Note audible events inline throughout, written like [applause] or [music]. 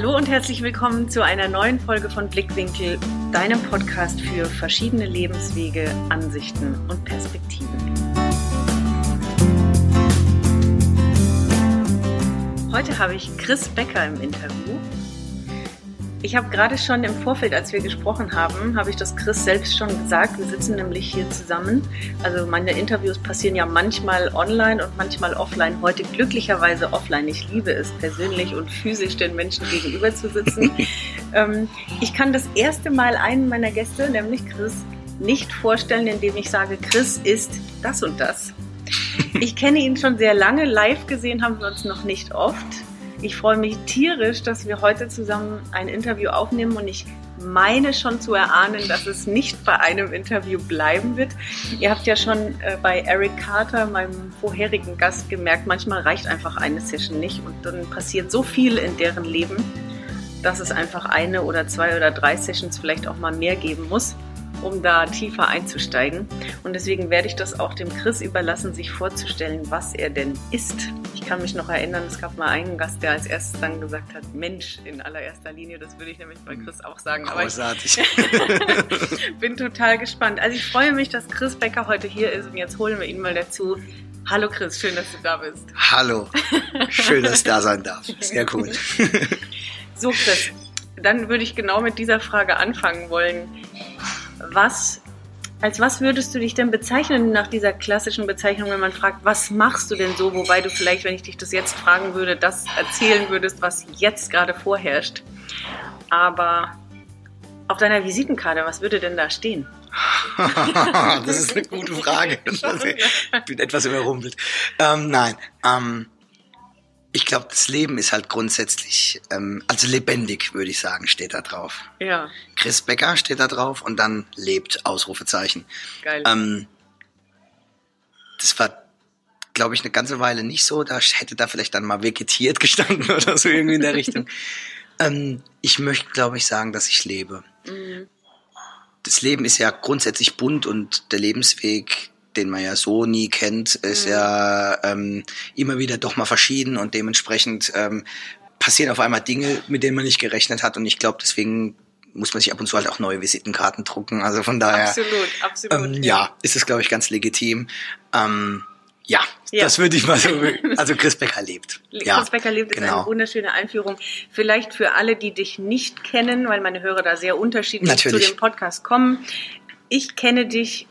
Hallo und herzlich willkommen zu einer neuen Folge von Blickwinkel, deinem Podcast für verschiedene Lebenswege, Ansichten und Perspektiven. Heute habe ich Chris Becker im Interview. Ich habe gerade schon im Vorfeld, als wir gesprochen haben, habe ich das Chris selbst schon gesagt. Wir sitzen nämlich hier zusammen. Also meine Interviews passieren ja manchmal online und manchmal offline. Heute glücklicherweise offline. Ich liebe es persönlich und physisch den Menschen gegenüber zu sitzen. [laughs] ähm, ich kann das erste Mal einen meiner Gäste, nämlich Chris, nicht vorstellen, indem ich sage, Chris ist das und das. [laughs] Ich kenne ihn schon sehr lange. Live gesehen haben wir uns noch nicht oft. Ich freue mich tierisch, dass wir heute zusammen ein Interview aufnehmen und ich meine schon zu erahnen, dass es nicht bei einem Interview bleiben wird. Ihr habt ja schon äh, bei Eric Carter, meinem vorherigen Gast, gemerkt, manchmal reicht einfach eine Session nicht und dann passiert so viel in deren Leben, dass es einfach eine oder zwei oder drei Sessions vielleicht auch mal mehr geben muss um da tiefer einzusteigen. Und deswegen werde ich das auch dem Chris überlassen, sich vorzustellen, was er denn ist. Ich kann mich noch erinnern, es gab mal einen Gast, der als erstes dann gesagt hat, Mensch in allererster Linie. Das würde ich nämlich bei Chris auch sagen. Großartig. ich [laughs] bin total gespannt. Also ich freue mich, dass Chris Becker heute hier ist und jetzt holen wir ihn mal dazu. Hallo Chris, schön, dass du da bist. Hallo, schön, dass ich da sein darf. Sehr cool. so Chris, dann würde ich genau mit dieser Frage anfangen wollen was, als was würdest du dich denn bezeichnen nach dieser klassischen Bezeichnung, wenn man fragt, was machst du denn so? Wobei du vielleicht, wenn ich dich das jetzt fragen würde, das erzählen würdest, was jetzt gerade vorherrscht. Aber auf deiner Visitenkarte, was würde denn da stehen? [laughs] das ist eine gute Frage. [laughs] Ich bin etwas überrumpelt. Ähm, nein, ähm, ich glaube, das Leben ist halt grundsätzlich, ähm, also lebendig, würde ich sagen, steht da drauf. Ja. Chris Becker steht da drauf und dann lebt, Ausrufezeichen. Geil. Ähm, das war, glaube ich, eine ganze Weile nicht so. Da hätte da vielleicht dann mal vegetiert [laughs] gestanden oder so irgendwie in der Richtung. [laughs] ähm, ich möchte, glaube ich, sagen, dass ich lebe. Mhm. Das Leben ist ja grundsätzlich bunt und der Lebensweg den man ja so nie kennt, ist mhm. ja ähm, immer wieder doch mal verschieden und dementsprechend ähm, passieren auf einmal Dinge, mit denen man nicht gerechnet hat und ich glaube, deswegen muss man sich ab und zu halt auch neue Visitenkarten drucken. Also von daher. Absolut, absolut. Ähm, ja. ist es, glaube ich, ganz legitim. Ähm, ja, ja, das würde ich mal so. Also Chris Becker lebt. Chris ja, Becker lebt genau. ist eine wunderschöne Einführung. Vielleicht für alle, die dich nicht kennen, weil meine Hörer da sehr unterschiedlich Natürlich. zu dem Podcast kommen. Ich kenne dich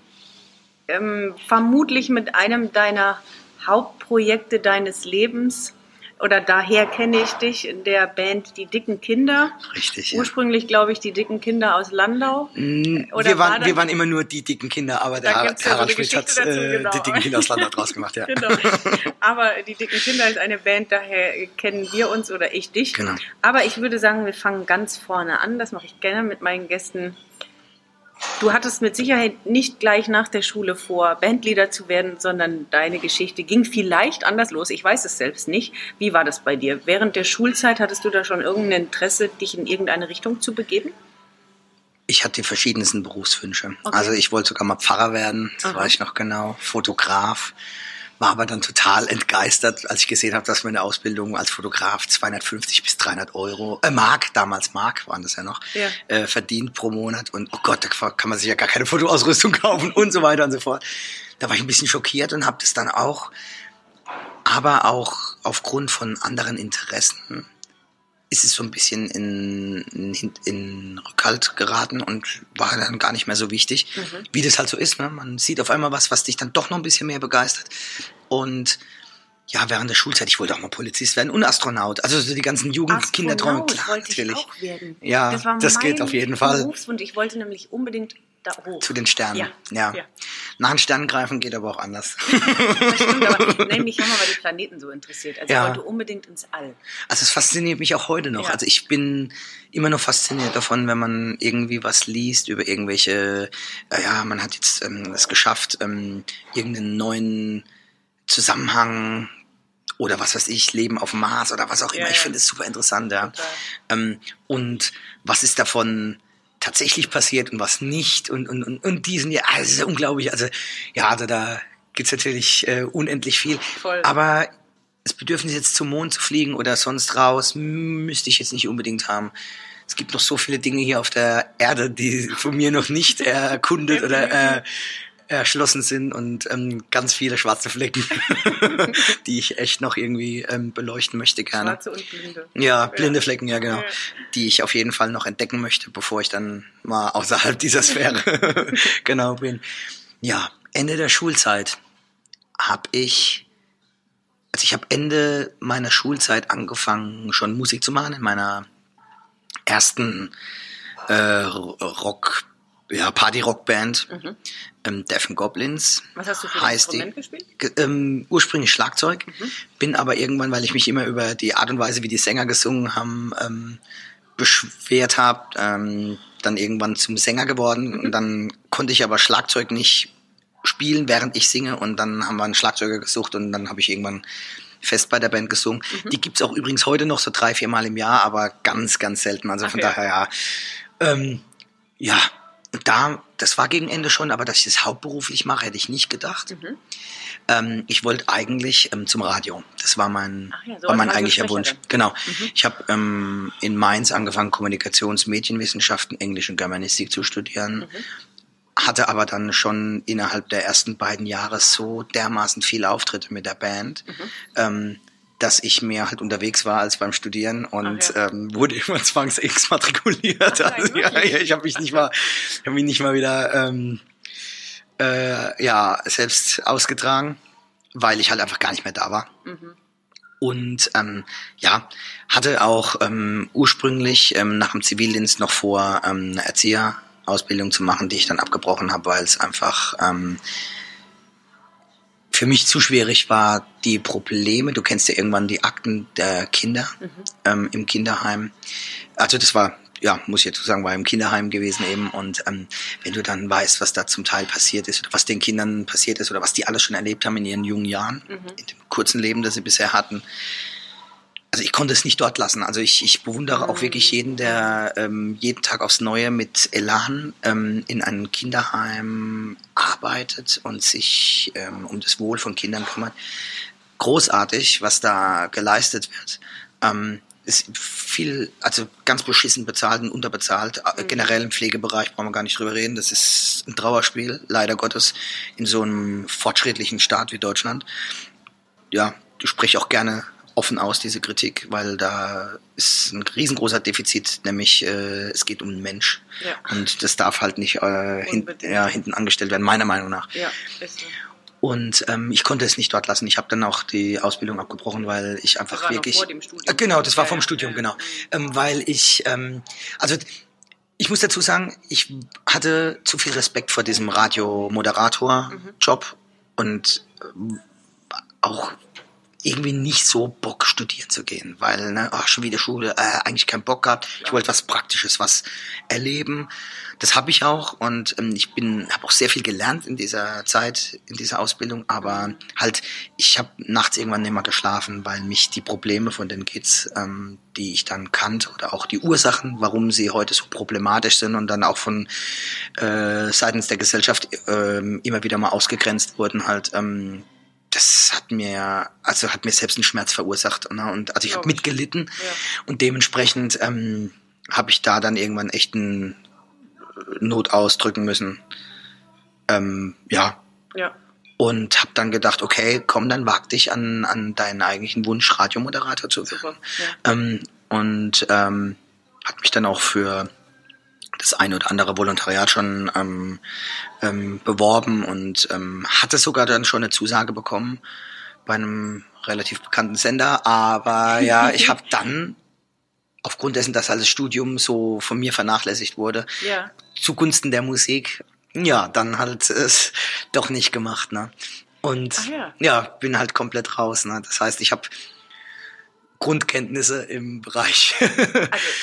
ähm, vermutlich mit einem deiner Hauptprojekte deines Lebens oder daher kenne ich dich in der Band Die Dicken Kinder. Richtig. Ja. Ursprünglich, glaube ich, die Dicken Kinder aus Landau. Mm, oder wir, waren, war wir waren immer nur die Dicken Kinder, aber der Harald ja so Schmidt hat äh, genau. die Dicken Kinder aus Landau draus gemacht, ja. genau. [laughs] Aber die Dicken Kinder ist eine Band, daher kennen wir uns oder ich dich. Genau. Aber ich würde sagen, wir fangen ganz vorne an. Das mache ich gerne mit meinen Gästen Du hattest mit Sicherheit nicht gleich nach der Schule vor, Bandleader zu werden, sondern deine Geschichte ging vielleicht anders los. Ich weiß es selbst nicht. Wie war das bei dir? Während der Schulzeit hattest du da schon irgendein Interesse, dich in irgendeine Richtung zu begeben? Ich hatte die verschiedensten Berufswünsche. Okay. Also ich wollte sogar mal Pfarrer werden, das Aha. weiß ich noch genau, Fotograf war aber dann total entgeistert, als ich gesehen habe, dass meine Ausbildung als Fotograf 250 bis 300 Euro, äh, Mark, damals Mark waren das ja noch, ja. Äh, verdient pro Monat und oh Gott, da kann man sich ja gar keine [laughs] Fotoausrüstung kaufen und so weiter und so fort. Da war ich ein bisschen schockiert und habe das dann auch, aber auch aufgrund von anderen Interessen ist es so ein bisschen in, in, in Rückhalt geraten und war dann gar nicht mehr so wichtig, mhm. wie das halt so ist. Ne? Man sieht auf einmal was, was dich dann doch noch ein bisschen mehr begeistert. Und ja, während der Schulzeit, ich wollte auch mal Polizist werden und Astronaut. Also so die ganzen Jugendkinderträume, klar, natürlich. Ja, das, das geht auf jeden Fall. Berufswunsch. Ich wollte nämlich unbedingt da hoch. Zu den Sternen. Ja. ja. ja. Nach den Sternen greifen geht aber auch anders. das stimmt, aber [laughs] nein, mich haben aber die Planeten so interessiert. Also ja. ich wollte unbedingt ins All. Also es fasziniert mich auch heute noch. Ja. Also ich bin immer noch fasziniert davon, wenn man irgendwie was liest über irgendwelche, äh, ja, man hat jetzt ähm, es geschafft, ähm, irgendeinen neuen Zusammenhang oder was weiß ich, Leben auf dem Mars oder was auch immer. Ja, ich finde es super interessant, ja. Ähm, und was ist davon tatsächlich passiert und was nicht und, und, und, und diesen, ja, es ist unglaublich. Also ja, also da gibt's natürlich äh, unendlich viel. Voll. Aber das Bedürfnis jetzt zum Mond zu fliegen oder sonst raus, müsste ich jetzt nicht unbedingt haben. Es gibt noch so viele Dinge hier auf der Erde, die von mir noch nicht erkundet oder äh, erschlossen sind und ähm, ganz viele schwarze Flecken, [laughs] die ich echt noch irgendwie ähm, beleuchten möchte gerne. Schwarze und blinde. Ja, blinde Flecken, ja genau. Ja. Die ich auf jeden Fall noch entdecken möchte, bevor ich dann mal außerhalb [laughs] dieser Sphäre [laughs] genau bin. Ja, Ende der Schulzeit habe ich, also ich habe Ende meiner Schulzeit angefangen, schon Musik zu machen in meiner ersten äh, Rock ja, Party-Rock-Band, mhm. ähm, Deaf Goblins. Was hast du für ein Instrument die, gespielt? Ähm, ursprünglich Schlagzeug, mhm. bin aber irgendwann, weil ich mich immer über die Art und Weise, wie die Sänger gesungen haben, ähm, beschwert habe, ähm, dann irgendwann zum Sänger geworden mhm. und dann konnte ich aber Schlagzeug nicht spielen, während ich singe und dann haben wir einen Schlagzeuger gesucht und dann habe ich irgendwann fest bei der Band gesungen. Mhm. Die gibt's auch übrigens heute noch so drei, vier Mal im Jahr, aber ganz, ganz selten. Also Ach, von daher, ja. Ähm, ja, da, das war gegen Ende schon, aber dass ich das hauptberuflich mache, hätte ich nicht gedacht. Mhm. Ähm, ich wollte eigentlich ähm, zum Radio. Das war mein, ja, so war mein eigentlicher Wunsch. Genau. Mhm. Ich habe ähm, in Mainz angefangen, Kommunikationsmedienwissenschaften, Englisch und Germanistik zu studieren. Mhm. Hatte aber dann schon innerhalb der ersten beiden Jahre so dermaßen viele Auftritte mit der Band, mhm. ähm, dass ich mehr halt unterwegs war als beim Studieren und ja. ähm, wurde [laughs] immer zwangsexmatrikuliert. Also, [laughs] ja, ja, ich habe mich nicht mal, hab mich nicht mal wieder ähm, äh, ja selbst ausgetragen, weil ich halt einfach gar nicht mehr da war. Mhm. Und ähm, ja, hatte auch ähm, ursprünglich ähm, nach dem Zivildienst noch vor, ähm, eine Erzieherausbildung zu machen, die ich dann abgebrochen habe, weil es einfach ähm, für mich zu schwierig war die Probleme. Du kennst ja irgendwann die Akten der Kinder mhm. ähm, im Kinderheim. Also das war, ja, muss ich jetzt sagen, war im Kinderheim gewesen eben. Und ähm, wenn du dann weißt, was da zum Teil passiert ist oder was den Kindern passiert ist oder was die alles schon erlebt haben in ihren jungen Jahren, mhm. in dem kurzen Leben, das sie bisher hatten, also ich konnte es nicht dort lassen. Also ich, ich bewundere auch wirklich jeden, der ähm, jeden Tag aufs Neue mit Elan ähm, in einem Kinderheim arbeitet und sich ähm, um das Wohl von Kindern kümmert. Großartig, was da geleistet wird. Ähm, ist viel, also ganz beschissen bezahlt und unterbezahlt. Mhm. Generell im Pflegebereich brauchen wir gar nicht drüber reden. Das ist ein Trauerspiel, leider Gottes, in so einem fortschrittlichen Staat wie Deutschland. Ja, du sprichst auch gerne offen aus, diese Kritik, weil da ist ein riesengroßer Defizit, nämlich äh, es geht um den Mensch. Ja. Und das darf halt nicht äh, hin, ja, hinten angestellt werden, meiner Meinung nach. Ja, ist so. Und ähm, ich konnte es nicht dort lassen. Ich habe dann auch die Ausbildung abgebrochen, weil ich einfach das war wirklich. Noch vor dem Studium. Äh, genau, das war vom Studium, genau. Ähm, weil ich, ähm, also ich muss dazu sagen, ich hatte zu viel Respekt vor diesem Radiomoderator-Job mhm. und ähm, auch irgendwie nicht so Bock studieren zu gehen, weil ne, ach, schon wieder Schule, äh, eigentlich keinen Bock gehabt. Ich wollte was Praktisches, was erleben. Das habe ich auch und ähm, ich bin, habe auch sehr viel gelernt in dieser Zeit, in dieser Ausbildung. Aber halt, ich habe nachts irgendwann nicht mehr geschlafen, weil mich die Probleme von den Kids, ähm, die ich dann kannte oder auch die Ursachen, warum sie heute so problematisch sind und dann auch von äh, seitens der Gesellschaft äh, immer wieder mal ausgegrenzt wurden, halt ähm, das hat mir, also hat mir selbst einen Schmerz verursacht. Ne? Und also ich habe mitgelitten ja. und dementsprechend ähm, habe ich da dann irgendwann echt einen Not ausdrücken müssen. Ähm, ja. Ja. Und habe dann gedacht, okay, komm, dann wag dich an, an deinen eigentlichen Wunsch, Radiomoderator zu werden. Ja. Ähm, und ähm, hat mich dann auch für das eine oder andere Volontariat schon ähm, ähm, beworben und ähm, hatte sogar dann schon eine Zusage bekommen bei einem relativ bekannten Sender. Aber ja, [laughs] ich habe dann aufgrund dessen, dass also das Studium so von mir vernachlässigt wurde, ja. zugunsten der Musik, ja, dann halt es doch nicht gemacht, ne? Und ja. ja. bin halt komplett raus, ne? Das heißt, ich habe Grundkenntnisse im Bereich. Also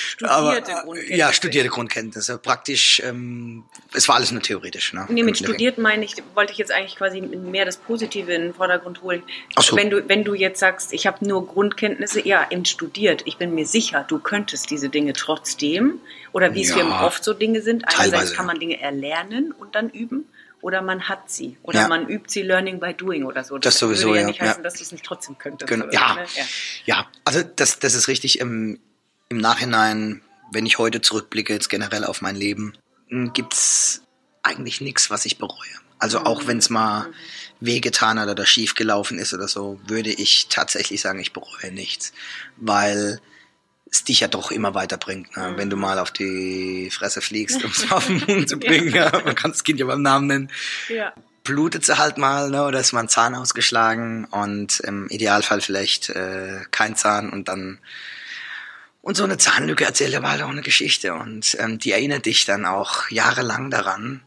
studierte Aber, Grundkenntnisse. Ja, studierte Grundkenntnisse. Praktisch, ähm, es war alles nur theoretisch. Ne? Nee, mit studiert meine ich, wollte ich jetzt eigentlich quasi mehr das Positive in den Vordergrund holen. Ach so. Wenn du, wenn du jetzt sagst, ich habe nur Grundkenntnisse, ja, in studiert, ich bin mir sicher, du könntest diese Dinge trotzdem. Oder wie es ja, oft so Dinge sind. Einerseits kann man Dinge erlernen und dann üben. Oder man hat sie oder Ja. man übt sie Learning by Doing oder so. Das sowieso, würde ja ja, nicht heißen, ja. dass du es nicht trotzdem könntest. Genau. Ja. so, ne? ja. Ja, also das, das ist richtig. Im, Im Nachhinein, wenn ich heute zurückblicke, jetzt generell auf mein Leben, m, gibt's eigentlich nichts, was ich bereue. Also auch wenn es mal wehgetan hat oder schief gelaufen ist oder so, würde ich tatsächlich sagen, ich bereue nichts. Weil es dich ja doch immer weiterbringt. Ne? Wenn du mal auf die Fresse fliegst, um es [laughs] auf den Mund zu bringen, ja, man kann das Kind ja beim Namen nennen, Ja. blutet sie halt mal, ne, oder ist mal ein Zahn ausgeschlagen und im Idealfall vielleicht äh, kein Zahn und dann und so eine Zahnlücke erzählt aber halt auch eine Geschichte und ähm, die erinnert dich dann auch jahrelang daran,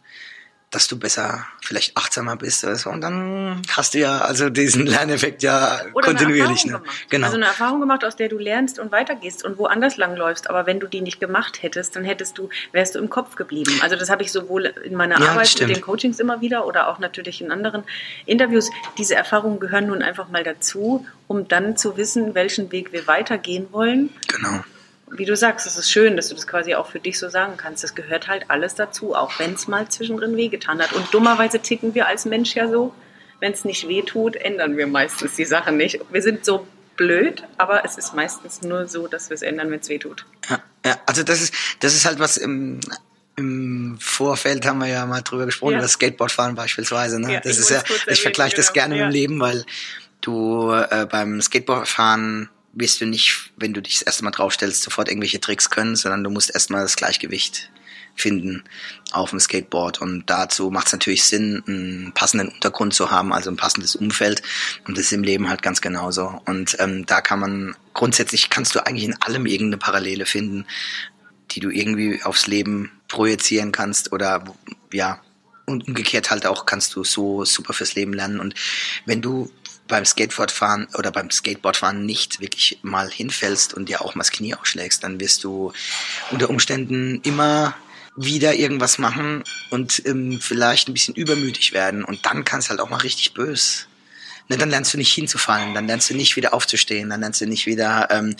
dass du besser vielleicht achtsamer bist oder so und dann hast du ja also diesen Lerneffekt ja Oder kontinuierlich. Ne? Genau. Also eine Erfahrung gemacht, aus der du lernst und weitergehst und woanders langläufst. Aber wenn du die nicht gemacht hättest, dann hättest du, wärst du im Kopf geblieben. Also das habe ich sowohl in meiner Ja, Arbeit mit den Coachings immer wieder oder auch natürlich in anderen Interviews. Diese Erfahrungen gehören nun einfach mal dazu, um dann zu wissen, welchen Weg wir weitergehen wollen. genau. Wie du sagst, es ist schön, dass du das quasi auch für dich so sagen kannst. Das gehört halt alles dazu, auch wenn es mal zwischendrin wehgetan hat. Und dummerweise ticken wir als Mensch ja so, wenn es nicht weh tut, ändern wir meistens die Sachen nicht. Wir sind so blöd, aber es ist meistens nur so, dass wir es ändern, wenn es weh tut. Ja, ja, also das ist, das ist halt was im, im Vorfeld haben wir ja mal drüber gesprochen, Ja. über Skateboardfahren beispielsweise. Ne? Ja, das ich ist ja, ich vergleiche das genau. gerne mit dem Leben, weil du äh, beim Skateboardfahren wirst du nicht, wenn du dich das erste Mal draufstellst, sofort irgendwelche Tricks können, sondern du musst erstmal das Gleichgewicht finden auf dem Skateboard. Und dazu macht es natürlich Sinn, einen passenden Untergrund zu haben, also ein passendes Umfeld. Und das ist im Leben halt ganz genauso. Und ähm, da kann man, grundsätzlich kannst du eigentlich in allem irgendeine Parallele finden, die du irgendwie aufs Leben projizieren kannst oder ja, und umgekehrt halt auch kannst du so super fürs Leben lernen. Und wenn du beim Skateboardfahren oder beim Skateboardfahren nicht wirklich mal hinfällst und dir auch mal das Knie ausschlägst, dann wirst du unter Umständen immer wieder irgendwas machen und ähm, vielleicht ein bisschen übermütig werden und dann kann es halt auch mal richtig bös. Ne, dann lernst du nicht hinzufallen, dann lernst du nicht wieder aufzustehen, dann lernst du nicht wieder, ähm,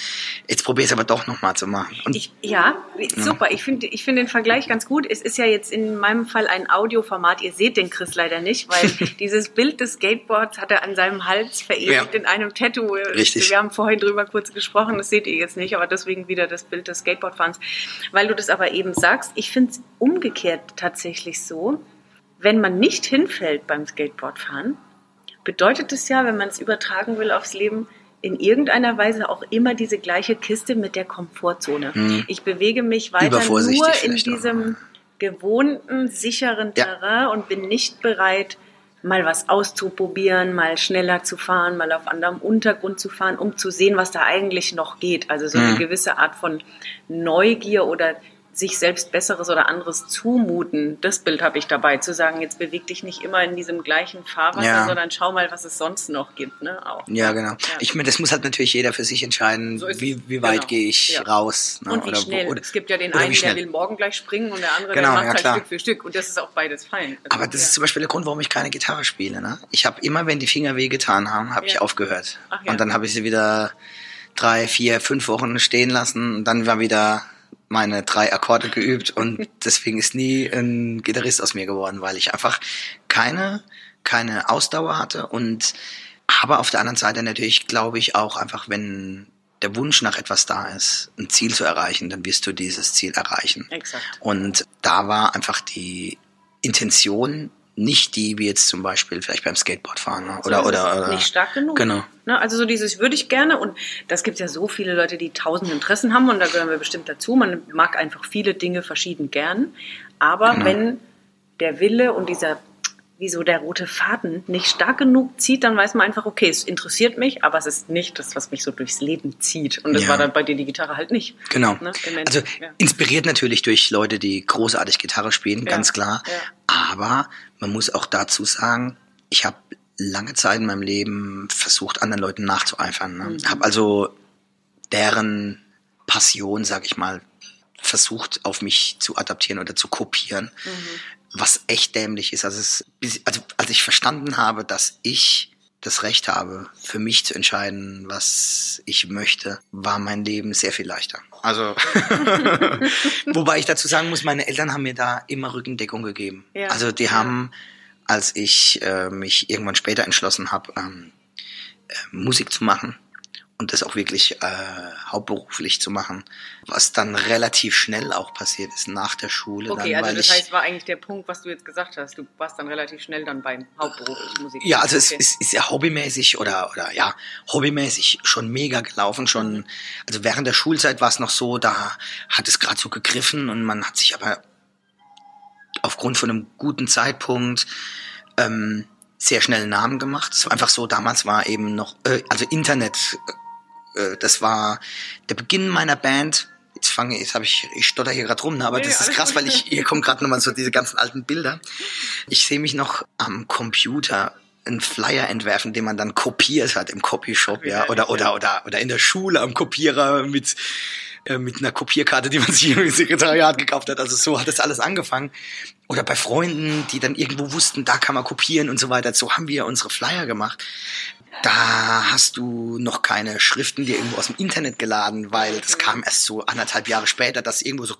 jetzt probier's aber doch nochmal zu machen. Und Ich, ja, super. Ich finde ich finde den Vergleich ganz gut. Es ist ja jetzt in meinem Fall ein Audioformat. Ihr seht den Chris leider nicht, weil [laughs] dieses Bild des Skateboards hat er an seinem Hals verewigt Ja. in einem Tattoo. Richtig. Wir haben vorhin drüber kurz gesprochen, das seht ihr jetzt nicht, aber deswegen wieder das Bild des Skateboardfahrens. Weil du das aber eben sagst, ich finde es umgekehrt tatsächlich so, wenn man nicht hinfällt beim Skateboardfahren, bedeutet es ja, wenn man es übertragen will aufs Leben, in irgendeiner Weise auch immer diese gleiche Kiste mit der Komfortzone. Ich bewege mich weiter nur in vielleicht auch. diesem gewohnten, sicheren Ja. Terrain und bin nicht bereit, mal was auszuprobieren, mal schneller zu fahren, mal auf anderem Untergrund zu fahren, um zu sehen, was da eigentlich noch geht. Also so eine Mhm. gewisse Art von Neugier oder sich selbst Besseres oder anderes zumuten. Das Bild habe ich dabei, zu sagen, jetzt beweg dich nicht immer in diesem gleichen Fahrwasser, Ja. sondern schau mal, was es sonst noch gibt. Ne? Auch. Ja, genau. Ich meine, das muss halt natürlich jeder für sich entscheiden, So wie, wie weit Genau. gehe ich Ja. raus. Ne? Und wie Oder schnell. oder- es gibt ja den einen, der will morgen gleich springen und der andere, Genau, der macht ja, halt klar. Stück für Stück. Und das ist auch beides fein. Also, Aber das ja. ist zum Beispiel der Grund, warum ich keine Gitarre spiele. Ne? Ich habe immer, wenn die Finger wehgetan haben, habe Ja. ich aufgehört. Ach ja. Und dann habe ich sie wieder drei, vier, fünf Wochen stehen lassen. Und dann war wieder meine drei Akkorde geübt. Und deswegen ist nie ein Gitarrist aus mir geworden, weil ich einfach keine, keine Ausdauer hatte. Und aber auf der anderen Seite natürlich glaube ich auch einfach, wenn der Wunsch nach etwas da ist, ein Ziel zu erreichen, dann wirst du dieses Ziel erreichen. Exakt. Und da war einfach die Intention nicht die, wie jetzt zum Beispiel vielleicht beim Skateboardfahren. Ne? Oder, So oder, oder. nicht stark genug. Genau. Ne, also so dieses würde ich gerne und das gibt ja so viele Leute, die tausend Interessen haben und da gehören wir bestimmt dazu. Man mag einfach viele Dinge verschieden gern, aber Genau. wenn der Wille und dieser wie so der rote Faden nicht stark genug zieht, dann weiß man einfach, okay, es interessiert mich, aber es ist nicht das, was mich so durchs Leben zieht. Und das Ja. war dann bei dir die Gitarre halt nicht. Genau. Ne, Also ja. inspiriert natürlich durch Leute, die großartig Gitarre spielen, Ja, ganz klar. Aber man muss auch dazu sagen, ich habe lange Zeit in meinem Leben versucht, anderen Leuten nachzueifern. Ne? Mhm. Habe also deren Passion, sag ich mal, versucht auf mich zu adaptieren oder zu kopieren, was echt dämlich ist. Also, es, also als ich verstanden habe, dass ich das Recht habe, für mich zu entscheiden, was ich möchte, war mein Leben sehr viel leichter. Also, [laughs] wobei ich dazu sagen muss, meine Eltern haben mir da immer Rückendeckung gegeben. Ja. Also die haben als ich äh, mich irgendwann später entschlossen habe, ähm, äh, Musik zu machen und das auch wirklich äh, hauptberuflich zu machen, was dann relativ schnell auch passiert ist nach der Schule. Okay, dann, also das ich, heißt, war eigentlich der Punkt, was du jetzt gesagt hast. Du warst dann relativ schnell dann beim hauptberuflichen Musik. Ja, also okay. es ist, ist ja hobbymäßig oder oder ja hobbymäßig schon mega gelaufen. Schon, also während der Schulzeit war es noch so, da hat es gerade so gegriffen und man hat sich aber aufgrund von einem guten Zeitpunkt ähm, sehr schnell Namen gemacht. Es war einfach so, damals war eben noch, äh, also Internet, äh, das war der Beginn meiner Band. Jetzt fange jetzt habe ich, ich stotter hier gerade rum, ne, aber Nee, das ist krass, weil ich, hier kommen gerade nochmal so diese ganzen alten Bilder. Ich sehe mich noch am Computer einen Flyer entwerfen, den man dann kopiert hat im Copyshop, ja, herrlich, oder, oder, ja. oder, oder in der Schule am Kopierer mit, äh, mit einer Kopierkarte, die man [laughs] sich im Sekretariat gekauft hat. Also so hat das alles angefangen. Oder bei Freunden, die dann irgendwo wussten, da kann man kopieren und so weiter. So haben wir unsere Flyer gemacht. Da hast du noch keine Schriften dir irgendwo aus dem Internet geladen, weil das kam erst so anderthalb Jahre später, dass irgendwo so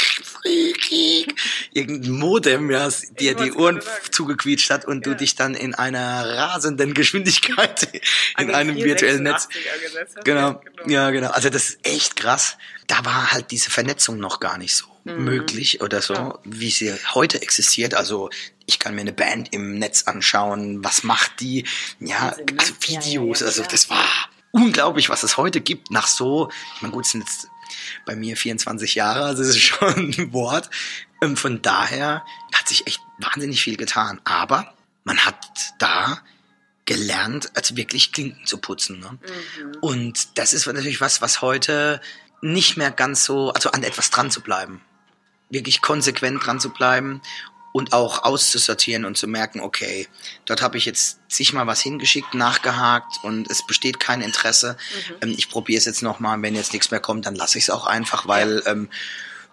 irgendein Modem ja, dir die Ohren zugequietscht hat und du Ja. dich dann in einer rasenden Geschwindigkeit [laughs] in einem virtuellen Netz 486er gesetzt hast. Genau, ja, genau. Also das ist echt krass. Da war halt diese Vernetzung noch gar nicht so Mhm. möglich oder so, wie sie heute existiert. Also ich kann mir eine Band im Netz anschauen, was macht die? Ja, Wahnsinn, ne? also Ja, ja, Videos, ja, also ja. das war unglaublich, was es heute gibt. Nach so, ich meine, gut, es sind jetzt bei mir 24 Jahre, also das ist [laughs] schon ein Wort. Ähm, Von daher hat sich echt wahnsinnig viel getan. Aber man hat da gelernt, also wirklich Klinken zu putzen. Ne? Mhm. Und das ist natürlich was, was heute nicht mehr ganz so, also an etwas dran zu bleiben. Wirklich konsequent dran zu bleiben und auch auszusortieren und zu merken, okay, dort habe ich jetzt sich mal was hingeschickt, nachgehakt und es besteht kein Interesse. Ähm, ich probiere es jetzt nochmal, wenn jetzt nichts mehr kommt, dann lasse ich es auch einfach, weil ähm,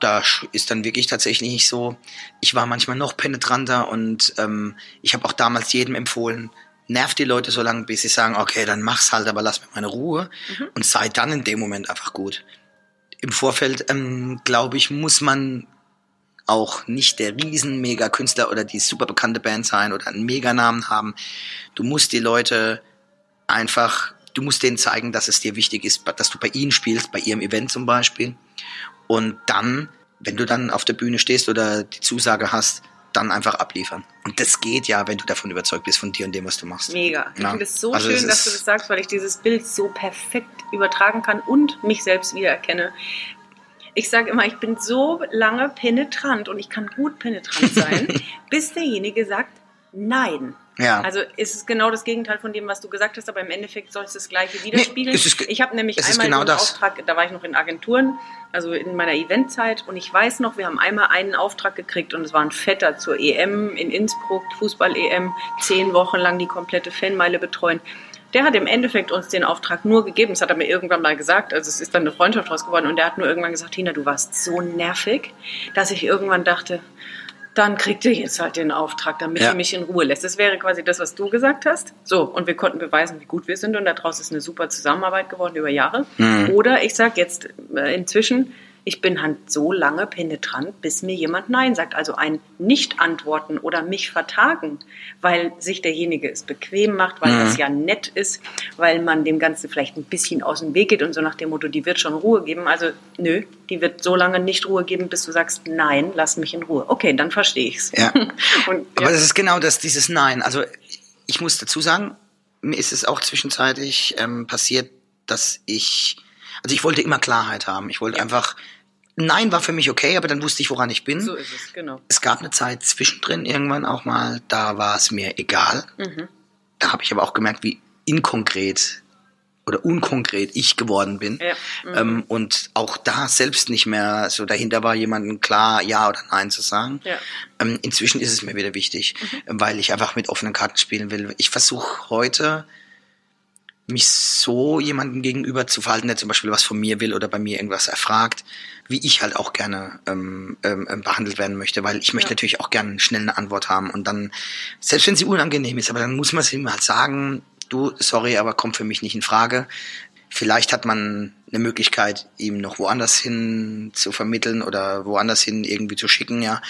da ist dann wirklich tatsächlich nicht so. Ich war manchmal noch penetranter und ähm, ich habe auch damals jedem empfohlen, nervt die Leute so lange, bis sie sagen, okay, dann mach's halt, aber lass mir meine Ruhe und sei dann in dem Moment einfach gut. Im Vorfeld, ähm, glaube ich, muss man auch nicht der riesen mega Künstler oder die super bekannte Band sein oder einen Meganamen haben. Du musst die Leute einfach, du musst denen zeigen, dass es dir wichtig ist, dass du bei ihnen spielst, bei ihrem Event zum Beispiel. Und dann, wenn du dann auf der Bühne stehst oder die Zusage hast, dann einfach abliefern. Und das geht ja, wenn du davon überzeugt bist, von dir und dem, was du machst. Mega. Ich Ja. finde es so Also es schön, dass du das sagst, weil ich dieses Bild so perfekt übertragen kann und mich selbst wiedererkenne. Ich sage immer, ich bin so lange penetrant und ich kann gut penetrant sein, [laughs] bis derjenige sagt Nein. Ja. Also ist es genau das Gegenteil von dem, was du gesagt hast, aber im Endeffekt soll es das Gleiche widerspiegeln. es ist ich habe nämlich einmal genau einen das. Auftrag, da war ich noch in Agenturen, also in meiner Eventzeit und ich weiß noch, wir haben einmal einen Auftrag gekriegt und es war ein Fetter zur EM in Innsbruck, Fußball-EM, zehn Wochen lang die komplette Fanmeile betreuen. Der hat im Endeffekt uns den Auftrag nur gegeben, das hat er mir irgendwann mal gesagt, also es ist dann eine Freundschaft draus geworden und der hat nur irgendwann gesagt, Tina, du warst so nervig, dass ich irgendwann dachte, dann kriegt ihr jetzt halt den Auftrag, damit Ja. ihr mich in Ruhe lässt. Das wäre quasi das, was du gesagt hast. So, und wir konnten beweisen, wie gut wir sind und daraus ist eine super Zusammenarbeit geworden über Jahre. Mhm. Oder ich sage jetzt äh, inzwischen, ich bin halt so lange penetrant, bis mir jemand Nein sagt. Also ein Nicht-Antworten oder mich vertagen, weil sich derjenige es bequem macht, weil Mhm. das ja nett ist, weil man dem Ganzen vielleicht ein bisschen aus dem Weg geht und so nach dem Motto, die wird schon Ruhe geben. Also nö, die wird so lange nicht Ruhe geben, bis du sagst, nein, lass mich in Ruhe. Okay, dann verstehe ich's. Ja. [laughs] und, Aber ja. das ist genau das, dieses Nein. Also ich muss dazu sagen, mir ist es auch zwischenzeitlich ähm, passiert, dass ich, also ich wollte immer Klarheit haben. Ich wollte Ja. einfach, Nein war für mich okay, aber dann wusste ich, woran ich bin. so ist es, genau. Es gab eine Zeit zwischendrin irgendwann auch mal, da war es mir egal. Mhm. Da habe ich aber auch gemerkt, wie inkonkret oder unkonkret ich geworden bin. Ja. Mhm. Ähm, und auch da selbst nicht mehr so dahinter war, jemandem klar Ja oder Nein zu sagen. Ja. Ähm, inzwischen ist es mir wieder wichtig, weil ich einfach mit offenen Karten spielen will. Ich versuche heute, mich so jemandem gegenüber zu verhalten, der zum Beispiel was von mir will oder bei mir irgendwas erfragt, wie ich halt auch gerne ähm, ähm, ähm, behandelt werden möchte, weil ich möchte Ja. natürlich auch gerne schnell eine Antwort haben und dann, selbst wenn sie unangenehm ist, aber dann muss man es ihm halt sagen, du, sorry, aber kommt für mich nicht in Frage. Vielleicht hat man eine Möglichkeit, ihm noch woanders hin zu vermitteln oder woanders hin irgendwie zu schicken, ja.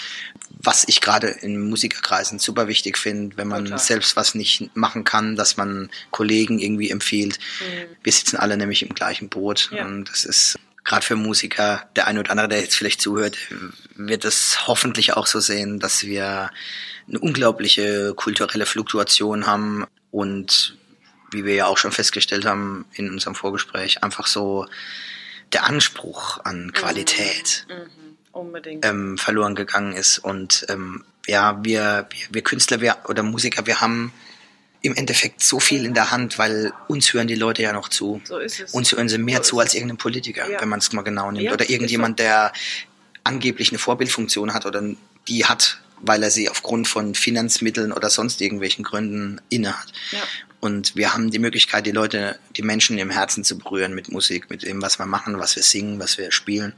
Was ich gerade in Musikerkreisen super wichtig finde, wenn man Total. selbst was nicht machen kann, dass man Kollegen irgendwie empfiehlt. Mhm. Wir sitzen alle nämlich im gleichen Boot ja. und das ist gerade für Musiker, der eine oder andere, der jetzt vielleicht zuhört, wird es hoffentlich auch so sehen, dass wir eine unglaubliche kulturelle Fluktuation haben und wie wir ja auch schon festgestellt haben in unserem Vorgespräch, einfach so der Anspruch an Qualität mhm. Mhm. Ähm, verloren gegangen ist. Und ähm, ja, wir, wir, wir Künstler wir, oder Musiker, wir haben im Endeffekt so viel in der Hand, weil uns hören die Leute ja noch zu. So ist es. Uns hören sie mehr so zu als irgendein Politiker, ja. wenn man es mal genau nimmt. Ja, oder irgendjemand, der angeblich eine Vorbildfunktion hat oder die hat, weil er sie aufgrund von Finanzmitteln oder sonst irgendwelchen Gründen innehat. Ja. Und wir haben die Möglichkeit, die Leute, die Menschen im Herzen zu berühren mit Musik, mit dem, was wir machen, was wir singen, was wir spielen.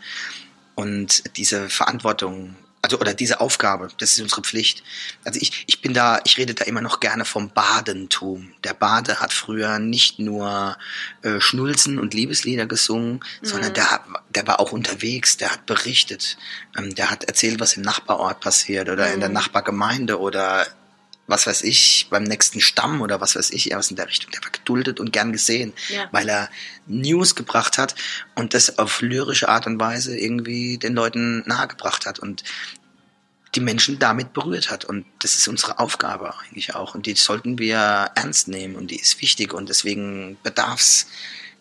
Und diese Verantwortung, also oder diese Aufgabe, das ist unsere Pflicht. Also ich, ich bin da, ich rede da immer noch gerne vom Badentum. Der Bade hat früher nicht nur äh, Schnulzen und Liebeslieder gesungen, mhm. sondern der, der war auch unterwegs, der hat berichtet, ähm, der hat erzählt, was im Nachbarort passiert oder mhm. in der mhm. Nachbargemeinde oder was weiß ich, beim nächsten Stamm oder was weiß ich, was in der Richtung. Der war geduldet und gern gesehen, ja. weil er News gebracht hat und das auf lyrische Art und Weise irgendwie den Leuten nahegebracht hat und die Menschen damit berührt hat. Und das ist unsere Aufgabe eigentlich auch. Und die sollten wir ernst nehmen und die ist wichtig und deswegen bedarf es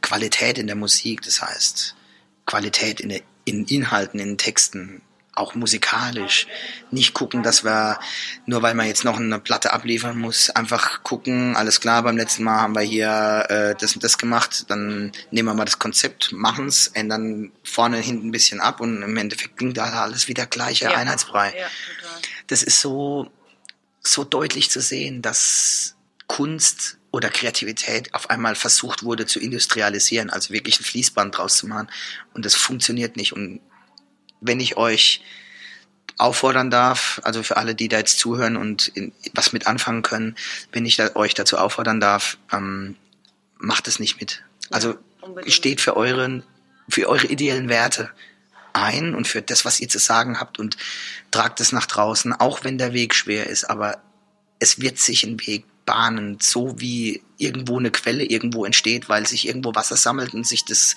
Qualität in der Musik, das heißt Qualität in, in Inhalten, in Texten, auch musikalisch. Nicht gucken, dass wir, nur weil man jetzt noch eine Platte abliefern muss, einfach gucken, alles klar, beim letzten Mal haben wir hier äh, das und das gemacht, dann nehmen wir mal das Konzept, machen es, ändern vorne und hinten ein bisschen ab und im Endeffekt klingt da alles wieder gleicher ja. Einheitsbrei. Ja, das ist so, so deutlich zu sehen, dass Kunst oder Kreativität auf einmal versucht wurde zu industrialisieren, also wirklich ein Fließband draus zu machen. Und das funktioniert nicht. Und wenn ich euch auffordern darf, also für alle, die da jetzt zuhören und in, was mit anfangen können, wenn ich da, euch dazu auffordern darf, ähm, macht es nicht mit. Also ja, steht für euren, für eure ideellen Werte ein und für das, was ihr zu sagen habt und tragt es nach draußen, auch wenn der Weg schwer ist, aber es wird sich ein Weg bahnen, so wie irgendwo eine Quelle irgendwo entsteht, weil sich irgendwo Wasser sammelt und sich das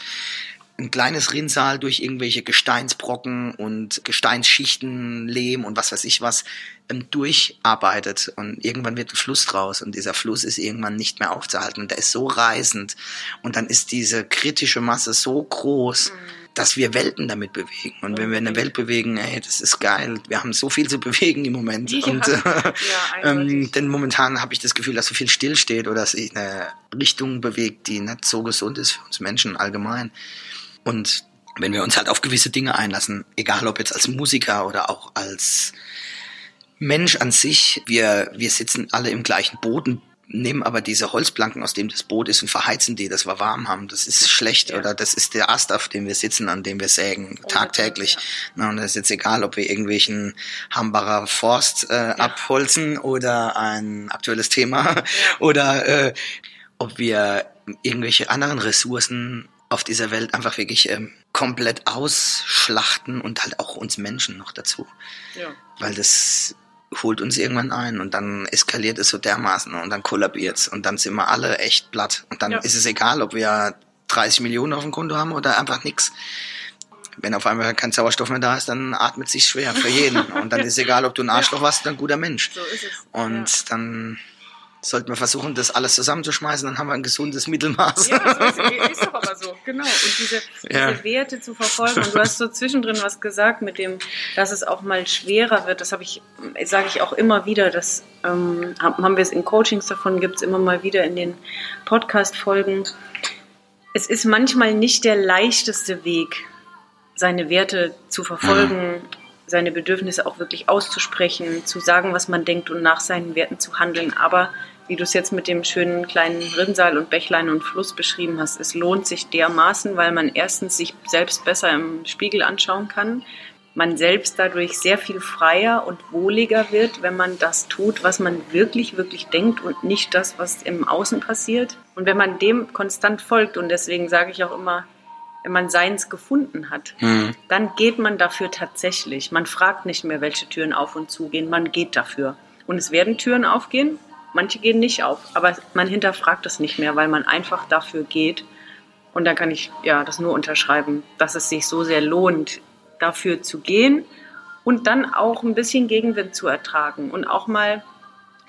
ein kleines Rinnsal durch irgendwelche Gesteinsbrocken und Gesteinsschichten, Lehm und was weiß ich was ähm, durcharbeitet und irgendwann wird ein Fluss draus und dieser Fluss ist irgendwann nicht mehr aufzuhalten und der ist so reißend und dann ist diese kritische Masse so groß, mhm. dass wir Welten damit bewegen und wenn wir eine Welt bewegen, ey, das ist geil, wir haben so viel zu bewegen im Moment ja. und äh, [laughs] ja, ähm, denn momentan habe ich das Gefühl, dass so viel stillsteht oder dass sich eine Richtung bewegt, die nicht so gesund ist für uns Menschen allgemein. Und wenn wir uns halt auf gewisse Dinge einlassen, egal ob jetzt als Musiker oder auch als Mensch an sich, wir, wir sitzen alle im gleichen und nehmen aber diese Holzplanken, aus dem das Boot ist, und verheizen die, dass wir warm haben. Das ist schlecht ja. oder das ist der Ast, auf dem wir sitzen, an dem wir sägen, tagtäglich. Ja. Na, und das ist jetzt egal, ob wir irgendwelchen Hambacher Forst äh, ja. abholzen oder ein aktuelles Thema [laughs] oder äh, ob wir irgendwelche anderen Ressourcen auf dieser Welt einfach wirklich ähm, komplett ausschlachten und halt auch uns Menschen noch dazu. Ja. Weil das holt uns irgendwann ein und dann eskaliert es so dermaßen und dann kollabiert es und dann sind wir alle echt platt. Und dann ja. ist es egal, ob wir 30 Millionen auf dem Konto haben oder einfach nichts. Wenn auf einmal kein Sauerstoff mehr da ist, dann atmet sich schwer für jeden. [laughs] Und dann ist es egal, ob du ein Arschloch ja. warst oder ein guter Mensch. So ist es. Und ja. dann sollten wir versuchen, das alles zusammenzuschmeißen, dann haben wir ein gesundes Mittelmaß. Ja, das ist, [laughs] ist doch aber so, genau. Und diese, ja. diese, Werte zu verfolgen. Und du hast so [laughs] zwischendrin was gesagt mit dem, dass es auch mal schwerer wird. Das habe ich, sage ich auch immer wieder. Das ähm, haben wir es in Coachings davon, gibt es immer mal wieder in den Podcast-Folgen. Es ist manchmal nicht der leichteste Weg, seine Werte zu verfolgen, mhm seine Bedürfnisse auch wirklich auszusprechen, zu sagen, was man denkt und nach seinen Werten zu handeln. Aber wie du es jetzt mit dem schönen kleinen Rinnsal und Bächlein und Fluss beschrieben hast, es lohnt sich dermaßen, weil man erstens sich selbst besser im Spiegel anschauen kann man selbst dadurch sehr viel freier und wohliger wird, wenn man das tut, was man wirklich, wirklich denkt und nicht das, was im Außen passiert. Und wenn man dem konstant folgt, und deswegen sage ich auch immer, wenn man seins gefunden hat, mhm. dann geht man dafür tatsächlich. Man fragt nicht mehr, welche Türen auf und zu gehen, man geht dafür. Und es werden Türen aufgehen, manche gehen nicht auf, aber man hinterfragt es nicht mehr, weil man einfach dafür geht. Und da kann ich ja das nur unterschreiben, dass es sich so sehr lohnt, dafür zu gehen und dann auch ein bisschen Gegenwind zu ertragen und auch mal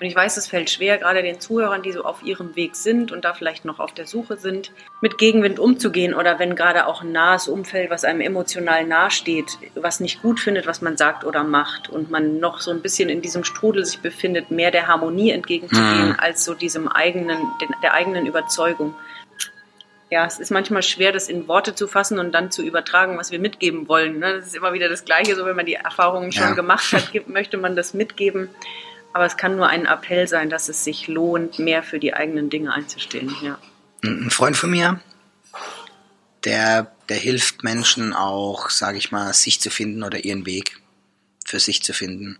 und ich weiß, es fällt schwer, gerade den Zuhörern, die so auf ihrem Weg sind und da vielleicht noch auf der Suche sind, mit Gegenwind umzugehen oder wenn gerade auch ein nahes Umfeld, was einem emotional nahesteht, was nicht gut findet, was man sagt oder macht und man noch so ein bisschen in diesem Strudel sich befindet, mehr der Harmonie entgegenzugehen mhm. als so diesem eigenen, der eigenen Überzeugung. Ja, es ist manchmal schwer, das in Worte zu fassen und dann zu übertragen, was wir mitgeben wollen. Ne? Das ist immer wieder das Gleiche, so wenn man die Erfahrungen schon ja. gemacht hat, möchte man das mitgeben. Aber es kann nur ein Appell sein, dass es sich lohnt, mehr für die eigenen Dinge einzustehen. Ja. Ein Freund von mir, der, der hilft Menschen auch, sage ich mal, sich zu finden oder ihren Weg für sich zu finden.